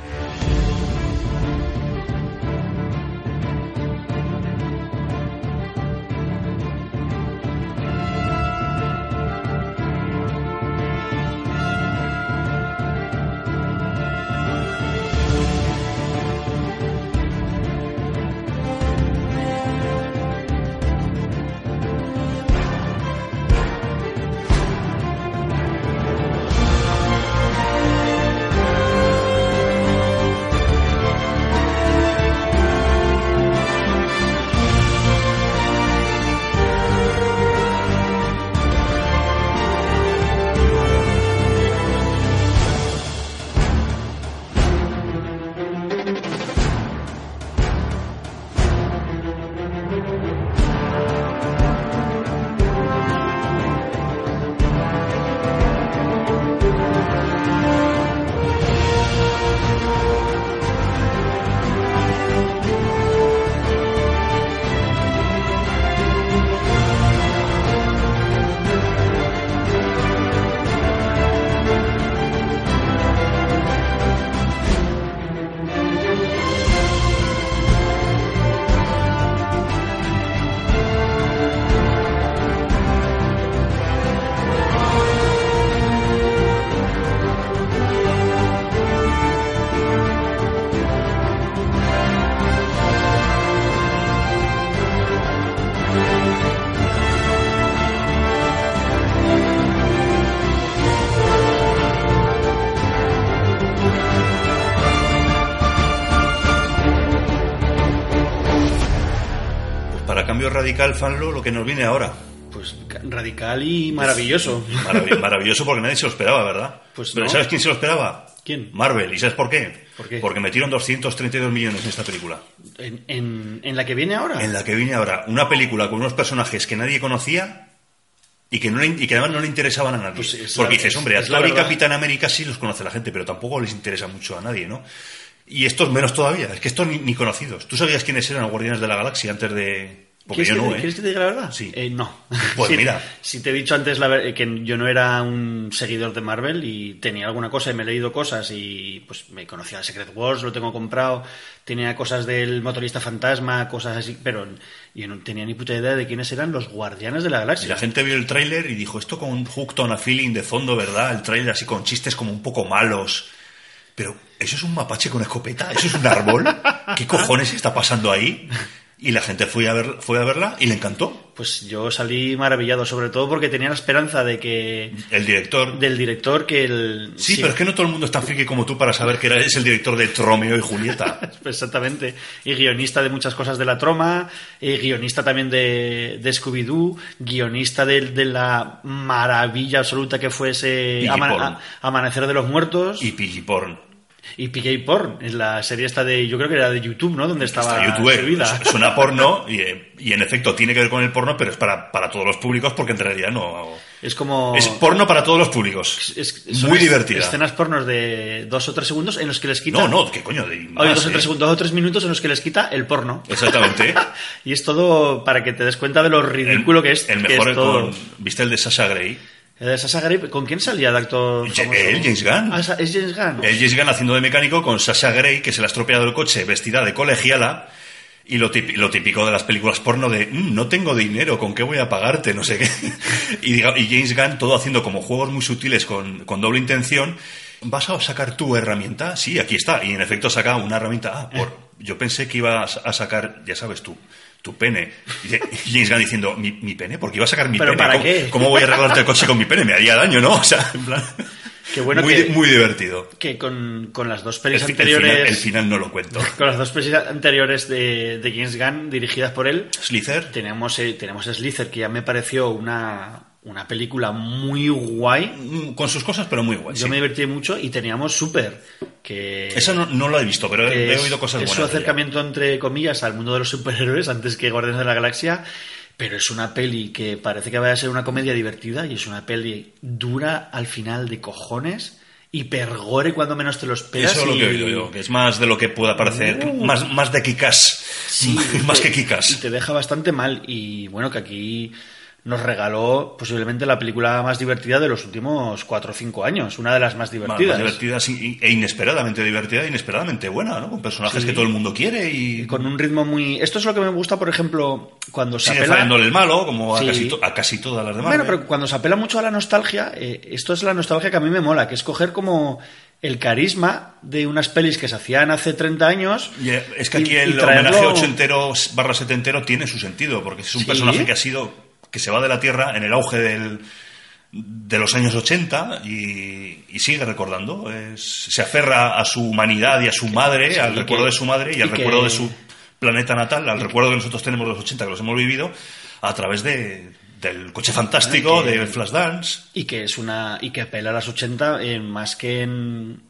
Radical, fanlo, lo que nos viene ahora. pues ca- radical y maravilloso. Marav- maravilloso porque nadie se lo esperaba, ¿verdad? Pues Pero no. ¿sabes quién se lo esperaba? ¿Quién? Marvel. ¿Y sabes por qué? ¿Por qué? Porque metieron 232 millones en esta película. En, en- en la que viene ahora. En la que viene ahora una película con unos personajes que nadie conocía Y que, no le- y que además no le interesaban a nadie. Pues es Porque la- dices, hombre, a Thor y. Capitán América sí los conoce la gente, pero tampoco les interesa mucho a nadie, ¿no? Y estos menos todavía, es que estos ni, ni conocidos. ¿Tú sabías quiénes eran los Guardianes de la Galaxia antes de...? Porque ¿Quieres, yo que, no, ¿eh? ¿Quieres que te diga la verdad? Sí. Eh, no. Pues mira. Si te he dicho antes la que yo no era un seguidor de Marvel y tenía alguna cosa y me he leído cosas y pues me conocía Secret Wars, lo tengo comprado, tenía cosas del motorista fantasma, cosas así, pero yo no tenía ni puta idea de quiénes eran los guardianes de la Y galaxia. la gente vio el tráiler y dijo, esto con Hooked on a Feeling de fondo, ¿verdad? El tráiler así con chistes como un poco malos. Pero, ¿eso es un mapache con escopeta? ¿Eso es un árbol? ¿Qué cojones está pasando ahí? Y la gente fue a, ver, fue a verla y le encantó. Pues yo salí maravillado, sobre todo porque tenía la esperanza de que El director... del director que el Sí, pero es que no todo el mundo es tan friki como tú para saber que era- es el director de Romeo y Julieta. Exactamente. Y guionista de muchas cosas de la troma, y guionista también de, de Scooby-Doo, guionista de, de la maravilla absoluta que fue ese Ama- a- Amanecer de los Muertos Y Piggy Porn. Y PK Porn, en la serie esta de, yo creo que era de YouTube, ¿no? Donde estaba YouTube, servida. es- suena porno y, eh, y en efecto tiene que ver con el porno, pero es para, para todos los públicos porque en realidad no... Es como... Es porno para todos los públicos. es- Muy es- divertida. Escenas pornos de dos o tres segundos en los que les quita... No, no, qué coño. De Oye, más, dos, o eh. tres, segundos, dos o tres minutos en los que les quita el porno. Exactamente. Y es todo para que te des cuenta de lo ridículo el, que es. El que mejor es todo. con... ¿Viste el de Sasha Grey? El de Sasha Grey, ¿con quién salía de actor? Él, James Gunn. Ah, es James Gunn. El James Gunn haciendo de mecánico con Sasha Grey, que se le ha estropeado el coche vestida de colegiala. Y lo, típico de las películas porno de "Mm, no tengo dinero, ¿con qué voy a pagarte? No sé qué. y James Gunn todo haciendo como juegos muy sutiles con, con doble intención. ¿Vas a sacar tu herramienta? Sí, aquí está. Y en efecto saca una herramienta. Ah, por, yo pensé que ibas a sacar, ya sabes tú, tu pene. Y James Gunn diciendo, ¿mi, mi pene? ¿Por qué iba a sacar mi ¿Pero pene? para ¿Cómo, qué? ¿Cómo voy a arreglarte el coche con mi pene? Me haría daño, ¿no? O sea, en plan... Qué bueno muy, que- muy divertido. Que con, con las dos El, pelis el anteriores. final, el final no lo cuento. Con las dos pelis anteriores de, de James Gunn, dirigidas por él, Slither. tenemos, eh, tenemos Slither, que ya me pareció una, una película muy guay. mm, Con sus cosas, pero muy guay. Yo sí. me divertí mucho y teníamos Super, que. Esa no, no la he visto, pero he, oído cosas es buenas. su acercamiento, entre comillas, al mundo de los superhéroes antes que Guardianes de la Galaxia. Pero es una peli que parece que va a ser una comedia divertida y es una peli dura al final de cojones, hipergore cuando menos te lo esperas. Eso es lo y- que he oído yo, que es más de lo que pueda parecer, Uh. más, más de Kikas. Sí, más y que te- Y Kikas. te deja bastante mal. Y bueno, que aquí nos regaló posiblemente la película más divertida de los últimos 4 o 5 años. Una de las más Más, más divertidas. divertida sí, e inesperadamente divertida e inesperadamente buena, ¿no? Con personajes Sí. que todo el mundo quiere y Y con un ritmo muy. Esto es lo que me gusta, por ejemplo, cuando se sigue apela. el malo, como a, Sí. casi, to- a casi todas las demás. Bueno, pero cuando se apela mucho a la nostalgia, eh, esto es la nostalgia que a mí me mola, que es coger como el carisma de unas pelis que se hacían hace 30 años. Y, eh, es que y- aquí y el traerlo- homenaje ochentero barra setentero tiene su sentido, porque es un Sí. personaje que ha sido, que se va de la Tierra en el auge del, de los años 80 y, y sigue recordando. Es- se aferra a su humanidad y a su madre, Sí, al recuerdo que- de su madre y, y al que- recuerdo de su planeta natal, al recuerdo que nosotros tenemos de los 80, que los hemos vivido, a través de, del coche fantástico, Ah, que- de Flashdance. y que es una y que apela a las 80 eh, más que en,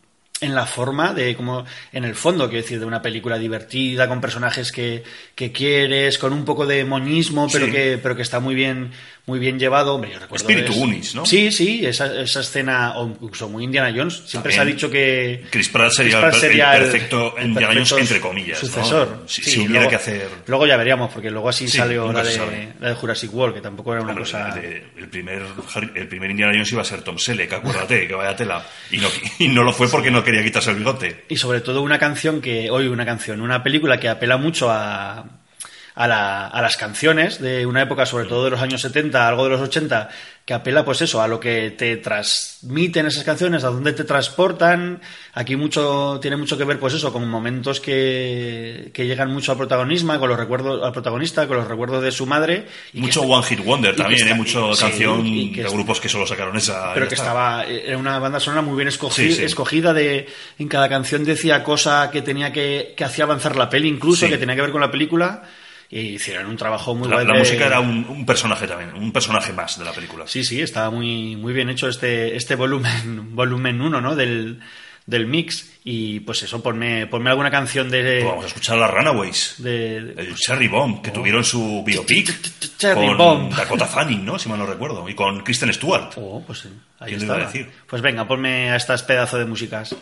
en la forma de como en el fondo quiero decir de una película divertida con personajes que, que quieres con un poco de moñismo pero Sí. que pero que está muy bien muy bien llevado Hombre, yo recuerdo Espíritu es- Goonies, ¿no? sí sí esa, esa escena o incluso muy Indiana Jones siempre También. se ha dicho que Chris Pratt sería, Chris Pratt el- sería el perfecto Indiana Jones, entre comillas, ¿no? sucesor Si- Sí, si hubiera luego- que hacer- luego ya veríamos porque luego así Sí, salió la de, la de Jurassic World que tampoco era una Hombre, cosa de- el, primer, el primer Indiana Jones iba a ser Tom Selleck, acuérdate, que vaya tela. Y no, y no lo fue porque no quería quitarse el bigote. Y sobre todo una canción que, hoy una canción, una película que apela mucho a, a, la- a las canciones de una época, sobre todo de los años 70, algo de los 80, que apela pues eso, a lo que te transmiten esas canciones, a dónde te transportan. Aquí mucho, tiene mucho que ver pues eso, con momentos que, que llegan mucho al protagonismo, con los recuerdos, al protagonista, con los recuerdos de su madre. y Mucho One Hit Wonder también, está- ¿eh? Mucho sí, canción y que de grupos que solo sacaron esa. pero que estaba era una banda sonora muy bien escogi- Sí, sí. escogida de en cada canción decía cosa que tenía que que hacía avanzar la peli incluso que tenía que ver con la película y hicieron un trabajo muy La, guay la de- música era un, un personaje también, un personaje más de la película. sí sí estaba muy muy bien hecho este este volumen volumen 1 no del del mix y pues eso ponme ponme alguna canción de Pues vamos a escuchar a las Runaways, de, el Cherry Bomb, que tuvieron su biopic. Cherry con Bomb. Dakota Fanning, ¿no? Si mal no recuerdo. Y con Kristen Stewart. Oh, pues sí, ahí ¿Quién lo iba está. a decir? Pues venga, ponme a estas pedazos de músicas.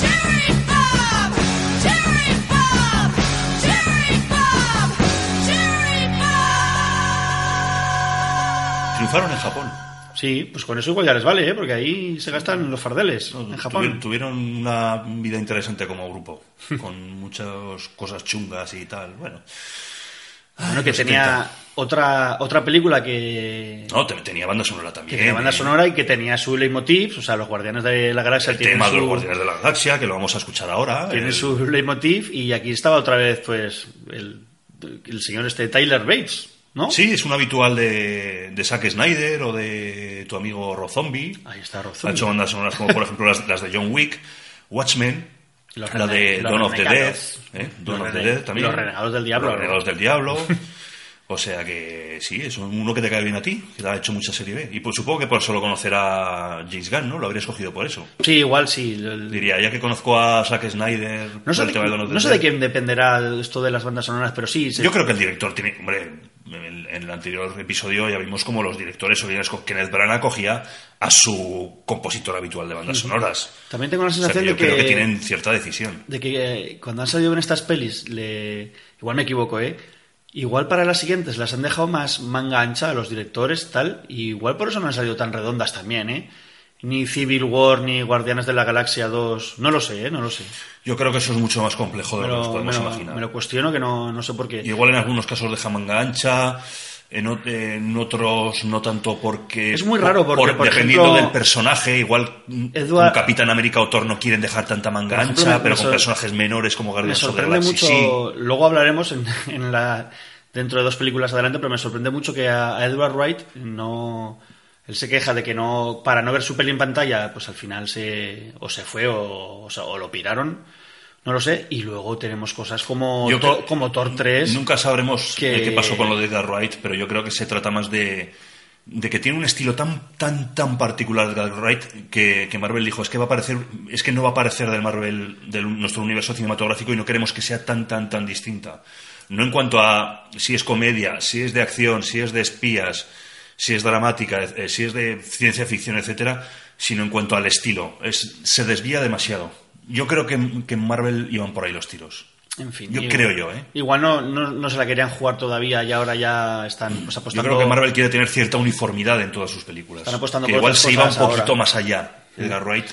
Jerry Bob. Triunfaron en Japón. Sí, pues con eso igual ya les vale, ¿eh? porque ahí se gastan los fardeles en Japón. Tuvieron una vida interesante como grupo, con muchas cosas chungas y tal. Bueno, Bueno, que tenía otra otra película que, no, te- tenía banda sonora que también. tenía banda sonora y que tenía su leitmotiv, o sea, los Guardianes de la Galaxia El tema de los Guardianes de la Galaxia, que lo vamos a escuchar ahora. tiene el- su leitmotiv y aquí estaba otra vez, pues, el, el señor este Tyler Bates, ¿no? Sí, es un habitual de, de Zack Snyder o de tu amigo Rob Zombie. Ahí está Rob Ha Zombie. hecho bandas sonoras como, por ejemplo, las, las de John Wick, Watchmen, Los la de Dawn of the Dead. ¿eh? Dawn of the rene- Dead también. los renegados del diablo. Los renegados del diablo. O sea que sí, es uno que te cae bien a ti, que ha hecho mucha serie B. Y pues supongo que por eso lo conocerá James Gunn, ¿no? Lo habría escogido por eso. Sí, igual sí. el- Diría, ya que conozco a Zack Snyder, no sé, de, no sé quién dependerá esto de las bandas sonoras, pero sí. se- Yo creo que el director tiene. Hombre, en, en el anterior episodio ya vimos como los directores solían esco- Kenneth Branagh cogía a su compositor habitual de bandas sonoras. También tengo la O sea, sensación que yo de que, creo que tienen cierta decisión. de que eh, cuando han salido en estas pelis, le... igual me equivoco, ¿eh? Igual para las siguientes las han dejado más manga ancha a los directores, tal, y igual por eso no han salido tan redondas también, ¿eh? Ni Civil War, ni Guardianes de la Galaxia 2, no lo sé, ¿eh? No lo sé. Yo creo que eso es mucho más complejo de lo que nos podemos me lo- imaginar. me lo cuestiono que no, no sé por qué. Y Igual en algunos casos deja manga ancha, en, en otros no tanto porque... Es muy raro porque, por dependiendo ejemplo, del personaje, igual Edward- Capitán América o Thor no quieren dejar tanta manga ejemplo, ancha, me- pero me con personajes menores como the sorprende Galaxy mucho, sí. luego hablaremos en, en la, dentro de dos películas adelante, pero me sorprende mucho que a Edward Wright no... Él se queja de que no, para no ver su peli en pantalla, pues al final se, o se fue o, o sea, o lo piraron, no lo sé, y luego tenemos cosas como, Yo To- como Thor 3. Nunca sabremos que- qué pasó con lo de Edgar Wright, pero yo creo que se trata más de, de que tiene un estilo tan tan tan particular Edgar Wright que, que Marvel dijo es que va a aparecer es que no va a aparecer del Marvel de nuestro universo cinematográfico y no queremos que sea tan tan tan distinta. No en cuanto a si es comedia, si es de acción, si es de espías, si es dramática, eh, si es de ciencia ficción, etcétera, sino en cuanto al estilo. Es, se desvía demasiado. Yo creo que, que en Marvel iban por ahí los tiros. En fin, Yo igual- creo yo, ¿eh? Igual no, no, no se la querían jugar todavía y ahora ya están pues, Yo apostando. creo que Marvel quiere tener cierta uniformidad en todas sus películas. Están apostando que por igual se iba un poquito ahora. más allá, Edgar Wright,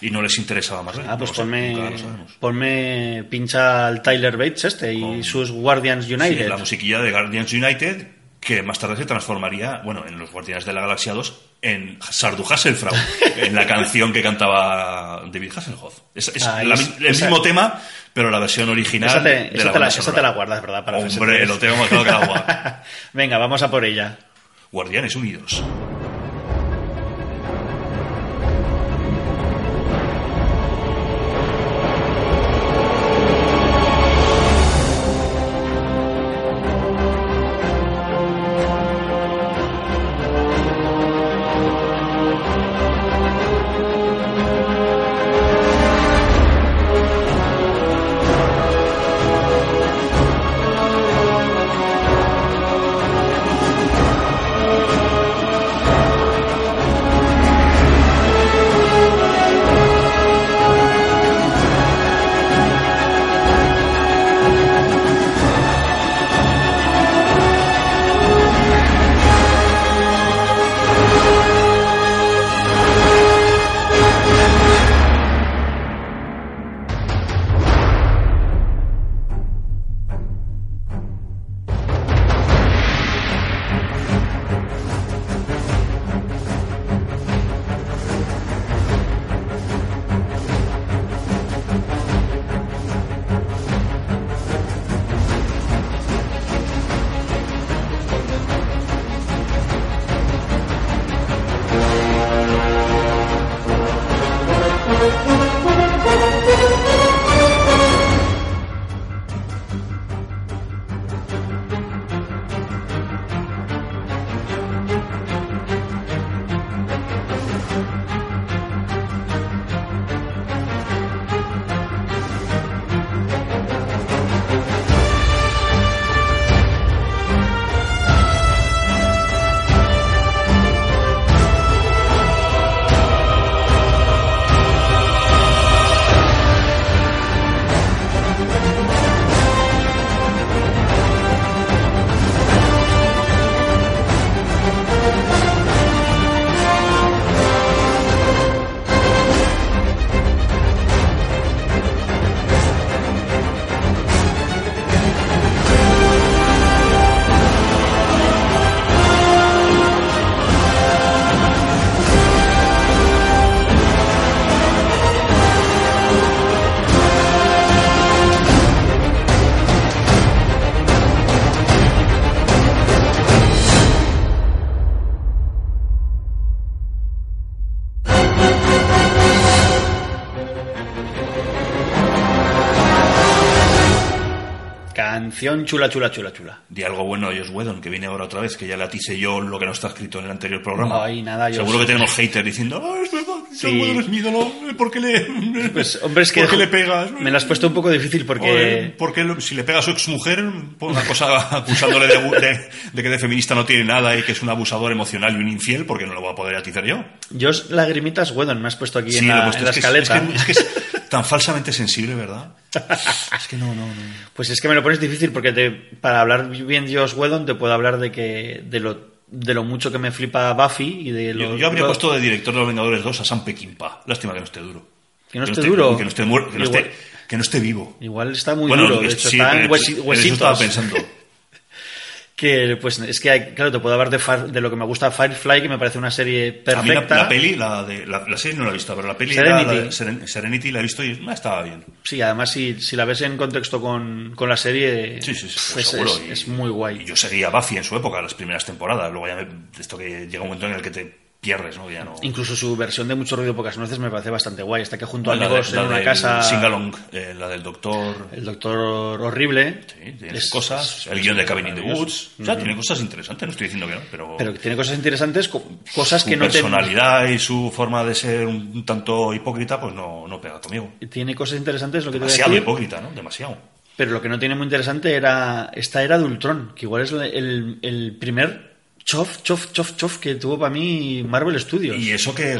y no les interesaba Marvel. Ah, pues No ponme, ponme, pincha al Tyler Bates este y Con- sus Guardians Sí, United. la musiquilla de Guardians United que más tarde se transformaría, bueno, en los Guardianes de la Galaxia 2, en Sardu Hasselfrau, en la canción que cantaba David Hasselhoff. Es, es Ah, la el esa- mismo tema, pero la versión original Esa te, de esa la te la, esa te la guardas, ¿verdad? Para Hombre, lo tengo claro que la. Venga, vamos a por ella. Guardianes Unidos. Canción chula, chula, chula, chula. Di algo bueno a Josh Whedon, que viene ahora otra vez, que ya le atisé yo lo que no está escrito en el anterior programa. Ay, nada, Josh. Seguro que tenemos haters diciendo, ah, es verdad, Josh Sí. Whedon es mi ídolo, ¿por qué le, Pues, hombre, es que ¿por qué le pegas? me la has puesto un poco difícil porque... Porque si le pega a su exmujer, por una cosa acusándole de, abu- de- de que de feminista no tiene nada y que es un abusador emocional y un infiel, porque no lo voy a poder atizar yo. Yo lagrimitas Wedon me has puesto aquí en la, en la es, que es- es escaleta. que, es que es tan falsamente sensible, ¿verdad? Es que no, no, no. Pues es que me lo pones difícil porque te, para hablar bien de Josh Whedon te puedo hablar de que de lo, de lo mucho que me flipa Buffy y de lo... Yo, yo habría puesto de director de los Vengadores 2 a Sam Peckinpah. Lástima que no esté duro. Que no esté duro. Que no esté, que no Igual- esté, que no esté vivo. Igual está muy bueno, duro, de es- hecho sí, está pero- en huesi- pero eso estaba huesitos. pensando. Que pues es que hay- claro, te puedo hablar de, Far- de lo que me gusta Firefly, que me parece una serie A mí la, perfecta. la peli, la, de, la, la serie no la he visto, pero la peli Serenity. la Seren- Serenity la he visto y ah, estaba bien. Sí, además si, si la ves en contexto con, con la serie, Sí, sí, sí, pues pues es, seguro. es- Y- es muy Y guay. yo seguía Buffy en su época, las primeras temporadas. Luego ya me, esto que llega un momento en el que te pierdes, ¿no? Ya no... Incluso su versión de Mucho Ruido Pocas Nueces me parece bastante guay. Está que junto a amigos de- en una casa... Singalong, eh, la del doctor... El doctor horrible. Sí, tiene Es- cosas. es- el guion de Cabin in the. Woods. O sea, tiene cosas interesantes, no estoy diciendo que no, pero... Pero tiene cosas interesantes, co- cosas su que no te- personalidad y su forma de ser un tanto hipócrita, pues no, no pega conmigo. Tiene cosas interesantes, lo que te voy a Demasiado decir. hipócrita, ¿no? Demasiado. Pero lo que no tiene muy interesante era esta era de Ultron, que igual es el- el primer chof, chof, chof, chof que tuvo para mí Marvel Studios. Y eso que,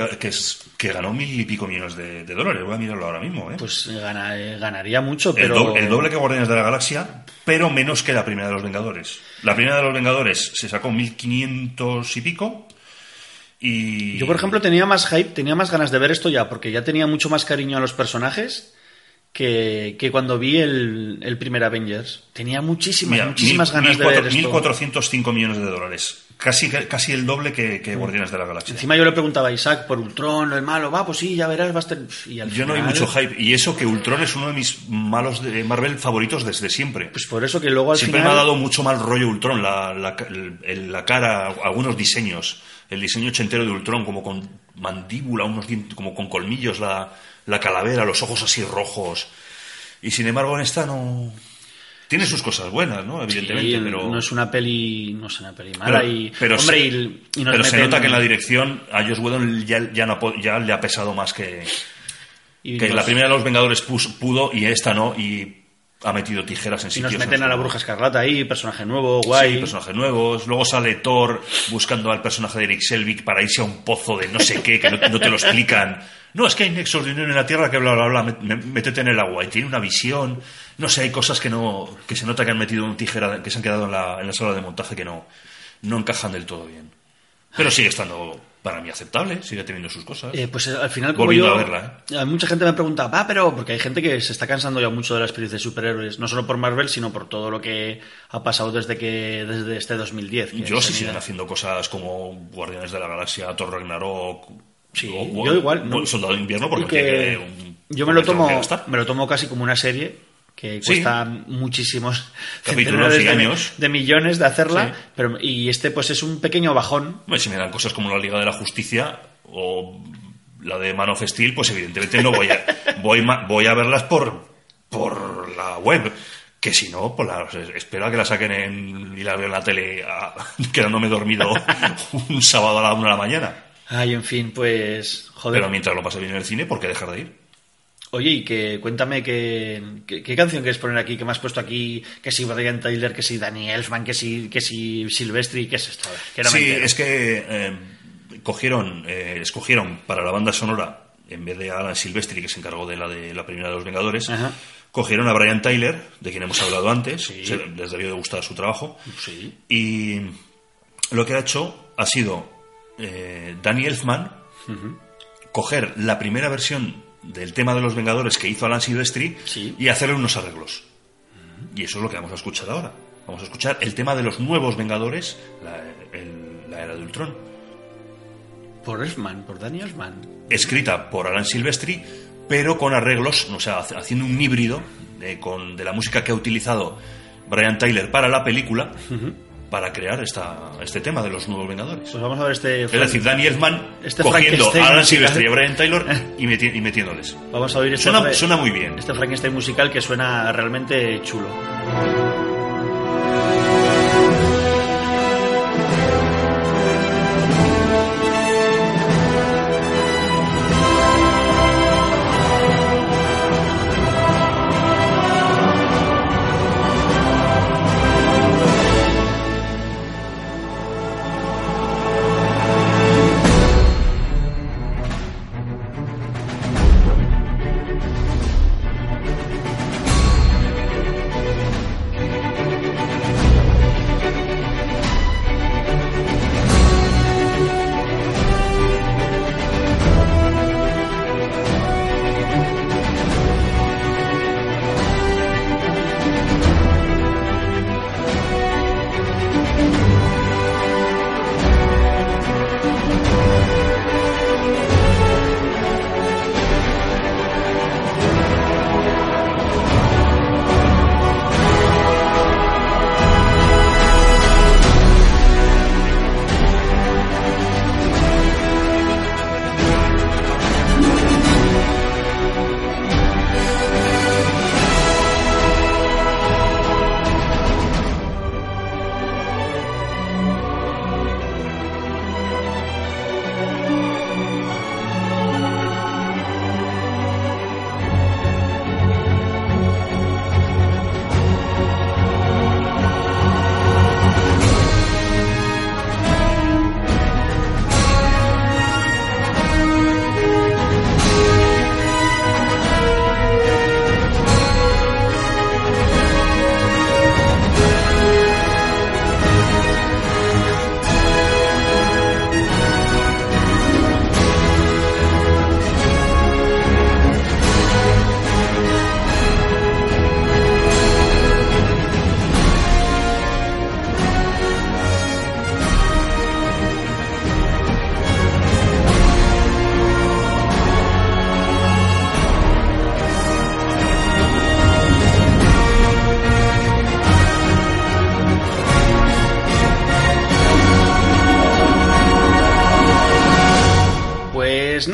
que, ganó mil y pico millones de, de dólares. Voy a mirarlo ahora mismo, ¿eh? Pues gana- eh, ganaría mucho, el, pero... doble, el doble que Guardianes de la Galaxia, pero menos que la primera de los Vengadores. La primera de los Vengadores se sacó 1500 y pico. Y. Yo, por ejemplo, tenía más hype, tenía más ganas de ver esto ya, porque ya tenía mucho más cariño a los personajes. Que, que cuando vi el, el primer Avengers tenía muchísimas, Mira, muchísimas mil- ganas de ver mil esto. 1.405 millones de dólares. Casi, casi el doble que, que Guardianes de la Galaxia. Encima yo le preguntaba a Isaac por Ultron, el malo, va, pues sí, ya verás, va a estar... Y al Yo no hay mucho hype. Y eso que Ultron es uno de mis malos de Marvel favoritos desde siempre. Pues por eso que luego al Siempre final... me ha dado mucho mal rollo Ultron, la, la, la cara, algunos diseños. El diseño ochentero de Ultron, como con mandíbula, unos dientes, como con colmillos, la, la calavera, los ojos así rojos. Y sin embargo, en esta no. Tiene sus cosas buenas, ¿no? Evidentemente, Sí, pero. no es una peli no es una peli mala pero, y pero hombre se, y, y nos pero se nota que en la dirección a Joss Whedon ya, ya, no ya le ha pesado más que, y que nos- la primera de los Vengadores pudo y esta no, y ha metido tijeras en y sitios. nos en meten a la bruja escarlata ahí personaje nuevo guay Sí, personajes nuevos. Luego sale Thor buscando al personaje de Eric Selvig para irse a un pozo de no sé qué, que no, no te lo explican. No, es que hay nexos de unión en la Tierra que bla, bla, bla, métete en el agua. Y tiene una visión. No sé, hay cosas que no que se nota que han metido un tijera, que se han quedado en la, en la sala de montaje que no, no encajan del todo bien. Pero sigue estando para mí aceptable, sigue teniendo sus cosas. Eh, pues eh, al final como Volviendo yo a verla, ¿eh? mucha gente me pregunta va pero porque hay gente que se está cansando ya mucho de las películas de superhéroes no solo por Marvel sino por todo lo que ha pasado desde que desde este 2010 que Yo si han siguen haciendo cosas como Guardianes de la Galaxia, Thor Ragnarok. Sí, o- yo igual. Soldado de invierno, porque que un- yo me lo tomo me lo tomo casi como una serie que Sí. cuesta muchísimos Capítulos y años. de millones de hacerla Sí. pero y este pues es un pequeño bajón Hombre, si me dan cosas como la Liga de la Justicia o la de Man of Steel, pues evidentemente no voy a, voy, voy a verlas por, por la web. Que si no, pues las espero a que la saquen en, y la veo en la tele a- quedándome dormido un sábado a la una de la mañana. ay en fin pues joder Pero mientras lo pase bien en el cine, ¿por qué dejar de ir? Oye, y que cuéntame qué, qué, qué canción quieres poner aquí, que me has puesto aquí, que si Brian Tyler, que si Danny Elfman, que si, que si Silvestri, ¿qué es esto? Que no Sí, es que eh, cogieron, eh, escogieron para la banda sonora, en vez de a Alan Silvestri, que se encargó de la de la primera de los Vengadores, Ajá. cogieron a Brian Tyler, de quien hemos hablado antes, Sí. se- les debió de gustar su trabajo, Sí. y lo que ha hecho ha sido eh, Danny Elfman coger la primera versión del tema de los Vengadores que hizo Alan Silvestri Sí. y hacerle unos arreglos. Y eso es lo que vamos a escuchar ahora. Vamos a escuchar el tema de los nuevos Vengadores, la, el- la era de Ultron, Por Elfman, por Danny Elfman. escrita por Alan Silvestri, pero con arreglos, o sea, haciendo un híbrido de, con, de la música que ha utilizado Brian Tyler para la película, para crear esta, este tema de los nuevos Vengadores. Pues vamos a ver este... Es decir, Danny Elfman Este cogiendo a Alan. Silvestri y a Brian Taylor y, meti- y metiéndoles. Vamos a oír este, Suena, suena muy bien. este Frankenstein musical que suena realmente chulo.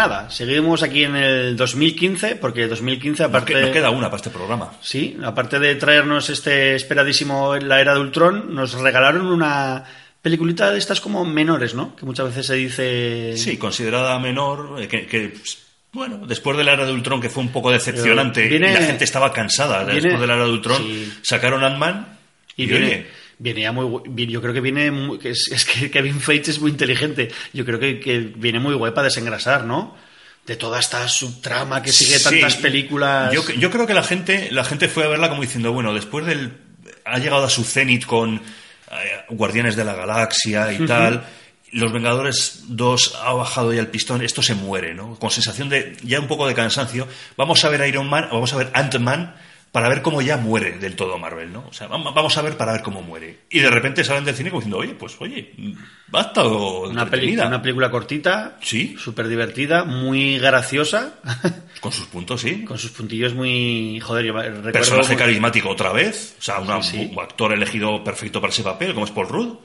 Nada, seguimos aquí en el 2015, porque 2015 Nos, aparte... que- nos queda una para este programa. Sí, aparte de traernos este esperadísimo La Era de Ultron, nos regalaron una peliculita de estas como menores, ¿no? Que muchas veces se dice... Sí, considerada menor, eh, que, que, pues, bueno, después de la era de Ultron, que fue un poco decepcionante, viene- y la gente estaba cansada viene- después de la era de Ultron, sí. sacaron Ant-Man y, Y viene, oye, viene ya muy, yo creo que viene, muy- es, es que Kevin Feige es muy inteligente. Yo creo que, que viene muy guay para desengrasar, ¿no? De toda esta subtrama que sigue Sí, tantas películas. Yo, yo creo que la gente, la gente fue a verla como diciendo, bueno, después del. Ha llegado a su cenit con eh, Guardianes de la Galaxia y tal. Los Vengadores 2 ha bajado ya el pistón, esto se muere, ¿no? Con sensación de ya un poco de cansancio. Vamos a ver Iron Man, vamos a ver Ant-Man para ver cómo ya muere del todo Marvel, ¿no? O sea, vam- vamos a ver para ver cómo muere. Y de repente salen del cine como diciendo, oye, pues oye, ha estado una, entretenida. una película cortita, Sí. súper divertida, muy graciosa, Con sus puntos, sí. con sus puntillos muy... Joder, yo recuerdo... personaje muy- carismático otra vez, o sea, una- Sí, sí. un actor elegido perfecto para ese papel, como es Paul Rudd.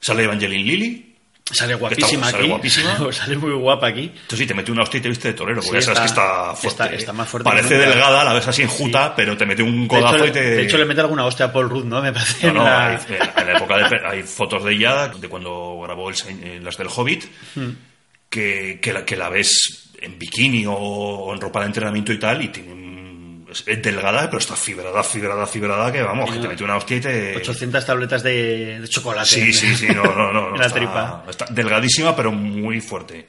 Sale Evangeline Lilly. Sale está- guapísima sale aquí. guapísima. sale muy guapa aquí. Entonces sí, te mete una hostia y te viste de torero, porque Sí, ya sabes que está- está fuerte. está- está más fuerte Parece delgada, la ves así enjuta, pero te mete un codazo hecho, y te... de hecho, le mete alguna hostia a Paul Rudd, ¿no? Me parece. No, no, en la- hay, en la época de, hay fotos de ella, de cuando grabó el eh, las del Hobbit, Hmm. que, que, la, que la ves en bikini o, o en ropa de entrenamiento y tal, y tiene un- es, delgada, pero está fibrada, fibrada, fibrada, que vamos, que te mete una hostia y te... 800 tabletas de, de chocolate. Sí, sí, sí, no, no, no. no, en la está, tripa. está delgadísima, pero muy fuerte.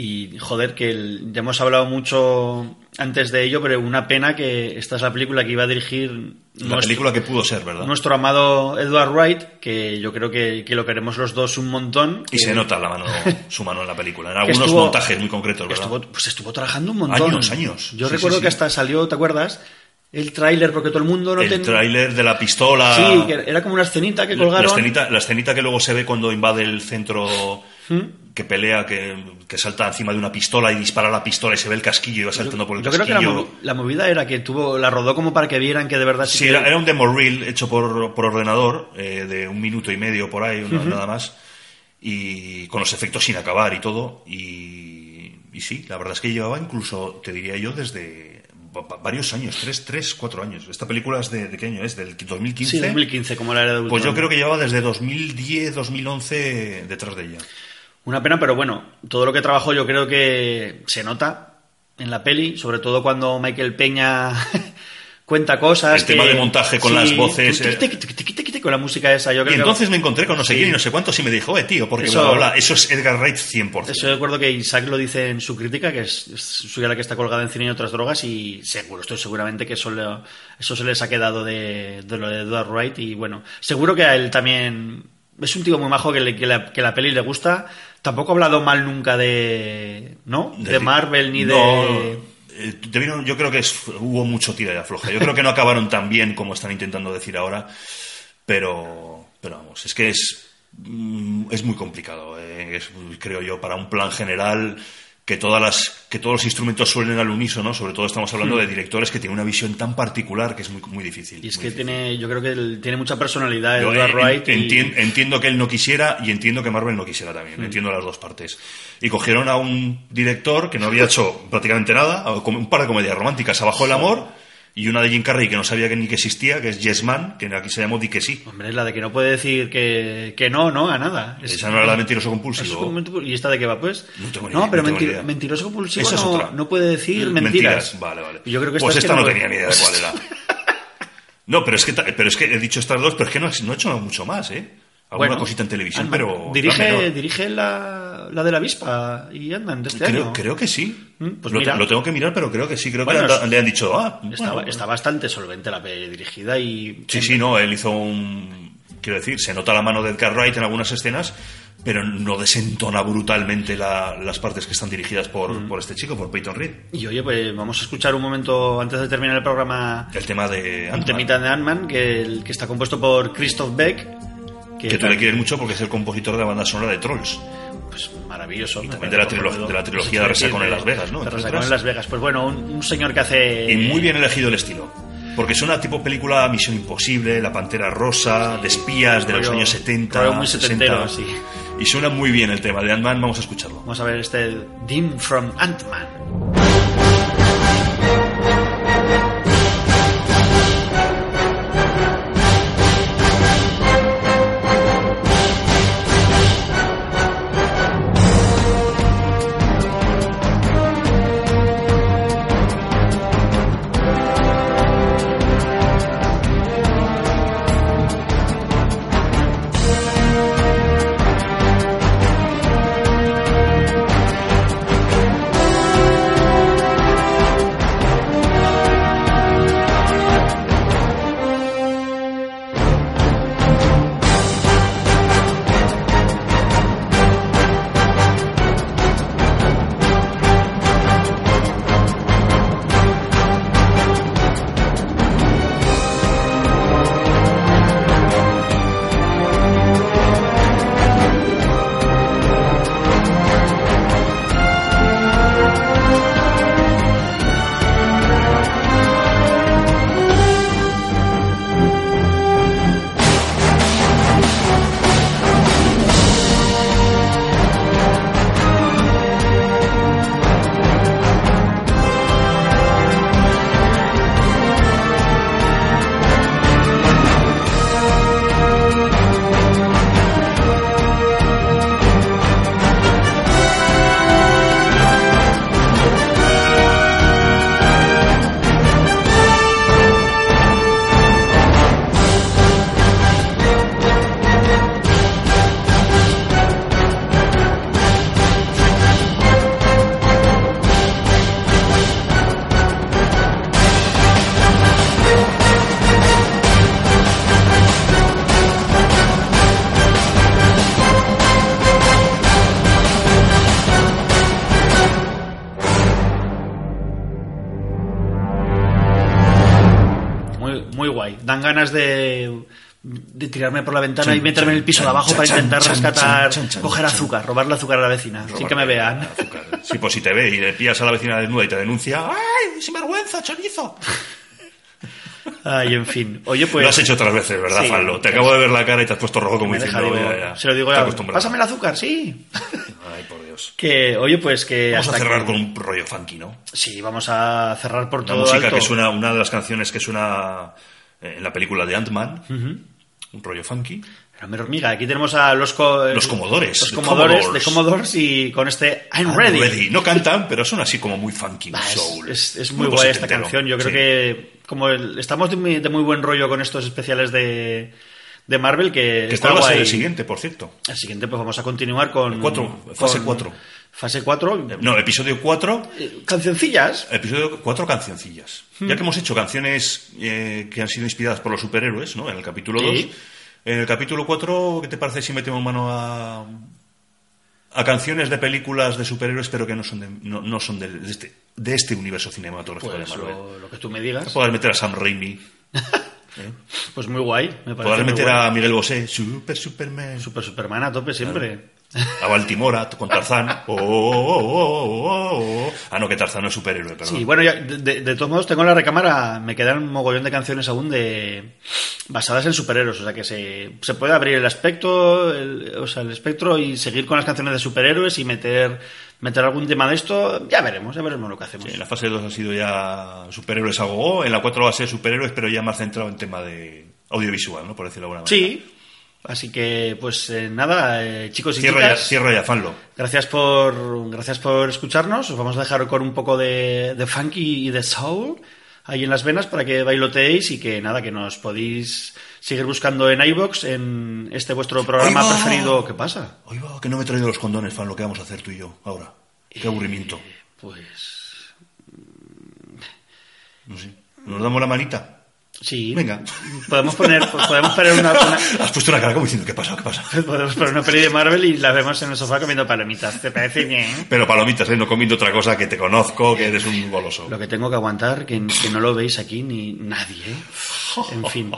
Y joder, que el- ya hemos hablado mucho antes de ello, pero una pena que esta es la película que iba a dirigir La nuestro, película que pudo ser, ¿verdad? nuestro amado Edward Wright, que yo creo que, que lo queremos los dos un montón. Y que- se nota la mano, su mano en la película. En algunos estuvo- montajes muy concretos, ¿verdad? Estuvo, pues estuvo trabajando un montón. Años, años. Yo Sí, recuerdo sí, sí. que hasta salió, ¿te acuerdas? El tráiler, porque todo el mundo no el ten- tráiler de la pistola. Sí, que era como una escenita que la, colgaron. escenita, la escenita que luego se ve cuando invade el centro que pelea, que, que salta encima de una pistola y dispara la pistola y se ve el casquillo y va saltando por el Yo creo que casquillo. la, movi- la movida era que tuvo, la rodó como para que vieran que de verdad Sí, que- era, era un demo reel hecho por, por ordenador, eh, de un minuto y medio por ahí, nada más, y con los efectos sin acabar y todo. Y, y sí, la verdad es que llevaba incluso, te diría yo, desde va- va- varios años, tres, tres, cuatro años. Esta película es de, ¿de qué año es? ¿Del 2015? Sí, 2015, como la era de Pues yo creo que llevaba desde 2010, 2011 detrás de ella. Una pena, pero bueno, todo lo que trabajó yo creo que se nota en la peli, sobre todo cuando Michael Peña cuenta cosas. El tema que- de montaje con las voces, tic, tic, tic, Con la música esa, yo Y creo que- entonces me encontré con no sé Sí. quién y no sé cuántos y me dijo, eh, tío, porque Eso- bla, bla, bla. eso es Edgar Wright 100%. Eso recuerdo que Isaac lo dice en su crítica, que es, es suya la que está colgada en cine y otras drogas, y seguro, estoy seguramente que eso, le- eso se les ha quedado de, de lo de Edward Wright, y bueno, seguro que a él también es un tío muy majo que, le- que la, que la peli le gusta. Tampoco ha hablado mal nunca de, ¿no? De, Marvel ni No, de... eh, yo creo que es- hubo mucho tira y afloja. Yo creo que no acabaron tan bien como están intentando decir ahora, pero, pero vamos, es que es, mm, es muy complicado. eh, es, creo yo, para un plan general que todas las que todos los instrumentos suenen al unísono, sobre todo estamos hablando de directores que tienen una visión tan particular que es muy, muy difícil. Hmm. Y es que difícil. tiene, yo creo que él tiene mucha personalidad Yo, Edward eh, Wright. y- entiendo que él no quisiera y entiendo que Marvel no quisiera también. Entiendo las dos partes. Y cogieron a un director que no había hecho prácticamente nada, un par de comedias románticas, Abajo el amor y una de Jim Carrey que no sabía que ni que existía, que es Yes Man, que aquí se llamó Di que sí. Hombre, es la de que no puede decir que, que no, no, a nada. Es- Esa no era la de mentiroso compulsivo. ¿Y esta de qué va, pues? No tengo ni No, idea, pero no tengo mentir- ni idea. mentiroso compulsivo Esa es no, otra. no puede decir mentiras. Vale, vale. Y yo creo que pues esta es esta que no no- tenía ni idea de cuál era. No, pero es que, pero es que he dicho estas dos, pero es que no, no he hecho mucho más, ¿eh? Alguna Bueno, cosita en televisión, pero... Dirige, dirige la, la de la avispa y andan de este Creo, año. creo que sí. Mm, pues lo, lo tengo que mirar, pero creo que sí. Creo Bueno, que es- le han dicho, ah, Está, bueno, está bastante solvente la peli dirigida y... Sí, sí, no, él hizo un... Quiero decir, se nota la mano de Edgar Wright en algunas escenas, pero no desentona brutalmente la- las partes que están dirigidas por, Mm. por este chico, por Peyton Reed. Y oye, pues vamos a escuchar un momento antes de terminar el programa El tema de Ant-Man, de Ant-Man que, que está compuesto por Christoph Beck. Que tú le quieres mucho porque es el compositor de la banda sonora de Trolls. Pues maravilloso. me también de la de la trilogía de Resacón en Las Vegas, ¿no? De Resacón en Las Vegas. Pues bueno, un, un señor que hace... Y muy bien elegido el estilo. Porque suena tipo película Misión Imposible, La Pantera Rosa, de espías de los Rollo- años 70, rollo muy 60. setentero, sí. Y suena muy bien el tema de Ant-Man, vamos a escucharlo. Vamos a ver este Dim from Ant-Man. Ganas de, de tirarme por la ventana y meterme en el piso de abajo para intentar rescatar, coger azúcar, robarle azúcar a la vecina, sin que me vean. Sí, pues si te ve y le pillas a la vecina desnuda y te denuncia, ¡ay, sinvergüenza, chorizo! Ay, en fin. Oye, pues. lo has hecho otras veces, ¿verdad, Sí. Fallo? Te acabo de ver la cara y te has puesto rojo como diciendo, digo, ya, ya. se lo digo ya. Pásame el azúcar, sí. Ay, por Dios. Que, oye, pues que. Vamos a cerrar que- con un rollo funky, ¿no? Sí, vamos a cerrar por todo música alto. que suena, una de las canciones que suena en la película de Ant-Man, un rollo funky. Pero, hormiga, aquí tenemos a los... co- Los Comodores, Los Comodores, Commodores. de Commodores y con este I'm ready. No cantan, pero son así como muy funky, Bah, muy es, es muy guay esta canción. Yo creo Sí. que como el- estamos de muy, de muy buen rollo con estos especiales de, de Marvel que, Que está ¿Cuál va a ser el siguiente, por cierto? El siguiente, pues vamos a continuar con... El cuatro, fase con cuatro. Fase 4. No, episodio 4, Cancioncillas. episodio 4 cancioncillas. Hmm. Ya que hemos hecho canciones eh, que han sido inspiradas por los superhéroes, ¿no? En el capítulo 2. Sí. En el capítulo 4, ¿qué te parece si metemos mano a, a canciones de películas de superhéroes, pero que no son de, no, no son del- de, este, de este universo cinematográfico Pues de Marvel? lo, lo que tú me digas. Podrás meter a Sam Raimi, Pues muy guay. Me parece podrás meter guay. a Miguel Bosé, Super Superman, Super Superman a tope siempre. A Baltimora con Tarzán. Oh, oh, oh. Ah, no, que Tarzán no es superhéroe, perdón. Sí, bueno, ya, de, todos modos tengo en la recámara, me quedan un mogollón de canciones aún de basadas en superhéroes, o sea que se, se puede abrir el aspecto, el, o sea, el espectro y seguir con las canciones de superhéroes y meter meter algún tema de esto, ya veremos, ya veremos lo que hacemos. Sí, en la fase 2 ha sido ya superhéroes a gogo, en la 4 va a ser superhéroes, pero ya más centrado en tema de audiovisual, ¿no? Por decirlo de alguna manera. Sí, así que pues eh, nada, eh, chicos y Cierra ya, chicas, cierra ya, fanlo. gracias por gracias por escucharnos, os vamos a dejar con un poco de, de funky y de soul ahí en las venas para que bailoteéis y que nada, que nos podéis seguir buscando en iBox en este vuestro programa preferido. ¿Qué pasa? Oye, que no me he traído los condones, fan, lo que vamos a hacer tú y yo ahora. Qué aburrimiento. Pues No sé. ¿Nos damos la manita? Sí, Venga. podemos poner podemos poner una, una- Has puesto una cara como diciendo, ¿qué pasa? ¿Qué pasa? podemos poner una peli de Marvel y la vemos en el sofá comiendo palomitas. ¿Te parece bien? Pero palomitas, ¿eh? No comiendo otra cosa que te conozco, que eres un goloso. Lo que tengo que aguantar, que, que no lo veis aquí ni nadie. ¿eh? En fin.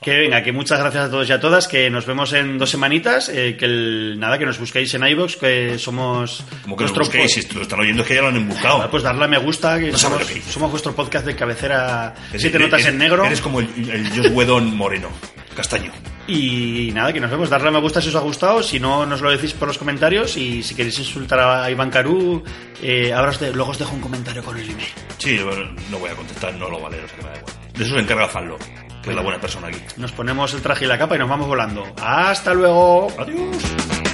Que venga, que muchas gracias a todos y a todas, que nos vemos en dos semanitas, eh, que el- nada, que nos busquéis en iVoox, que somos Como que vuestro busquéis, si lo están oyendo es que ya lo han buscado. Ah, Pues darle a me gusta, que No somos, somos vuestro podcast de cabecera, siete notas en negro. Eres como el, el Josh Whedon moreno, castaño. Y nada, que nos vemos. Darle a me gusta si os ha gustado. Si no, nos lo decís por los comentarios. Y si queréis insultar a Iván Carú, eh, ahora os de- luego os dejo un comentario con el email. Sí, no voy a contestar, no lo vale, o sea que me da igual. De eso se encarga Fanlo, que es la buena persona aquí. Nos ponemos el traje y la capa y nos vamos volando. ¡Hasta luego! Adiós.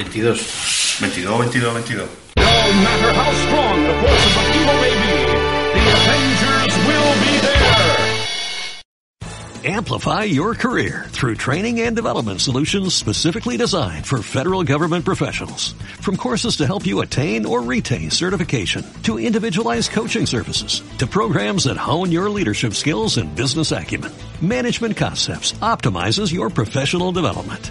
22. 22, 22, 22. No matter how strong the forces of evil may be, the Avengers will be there. Amplify your career through training and development solutions specifically designed for federal government professionals. From courses to help you attain or retain certification, to individualized coaching services, to programs that hone your leadership skills and business acumen, Management Concepts optimizes your professional development.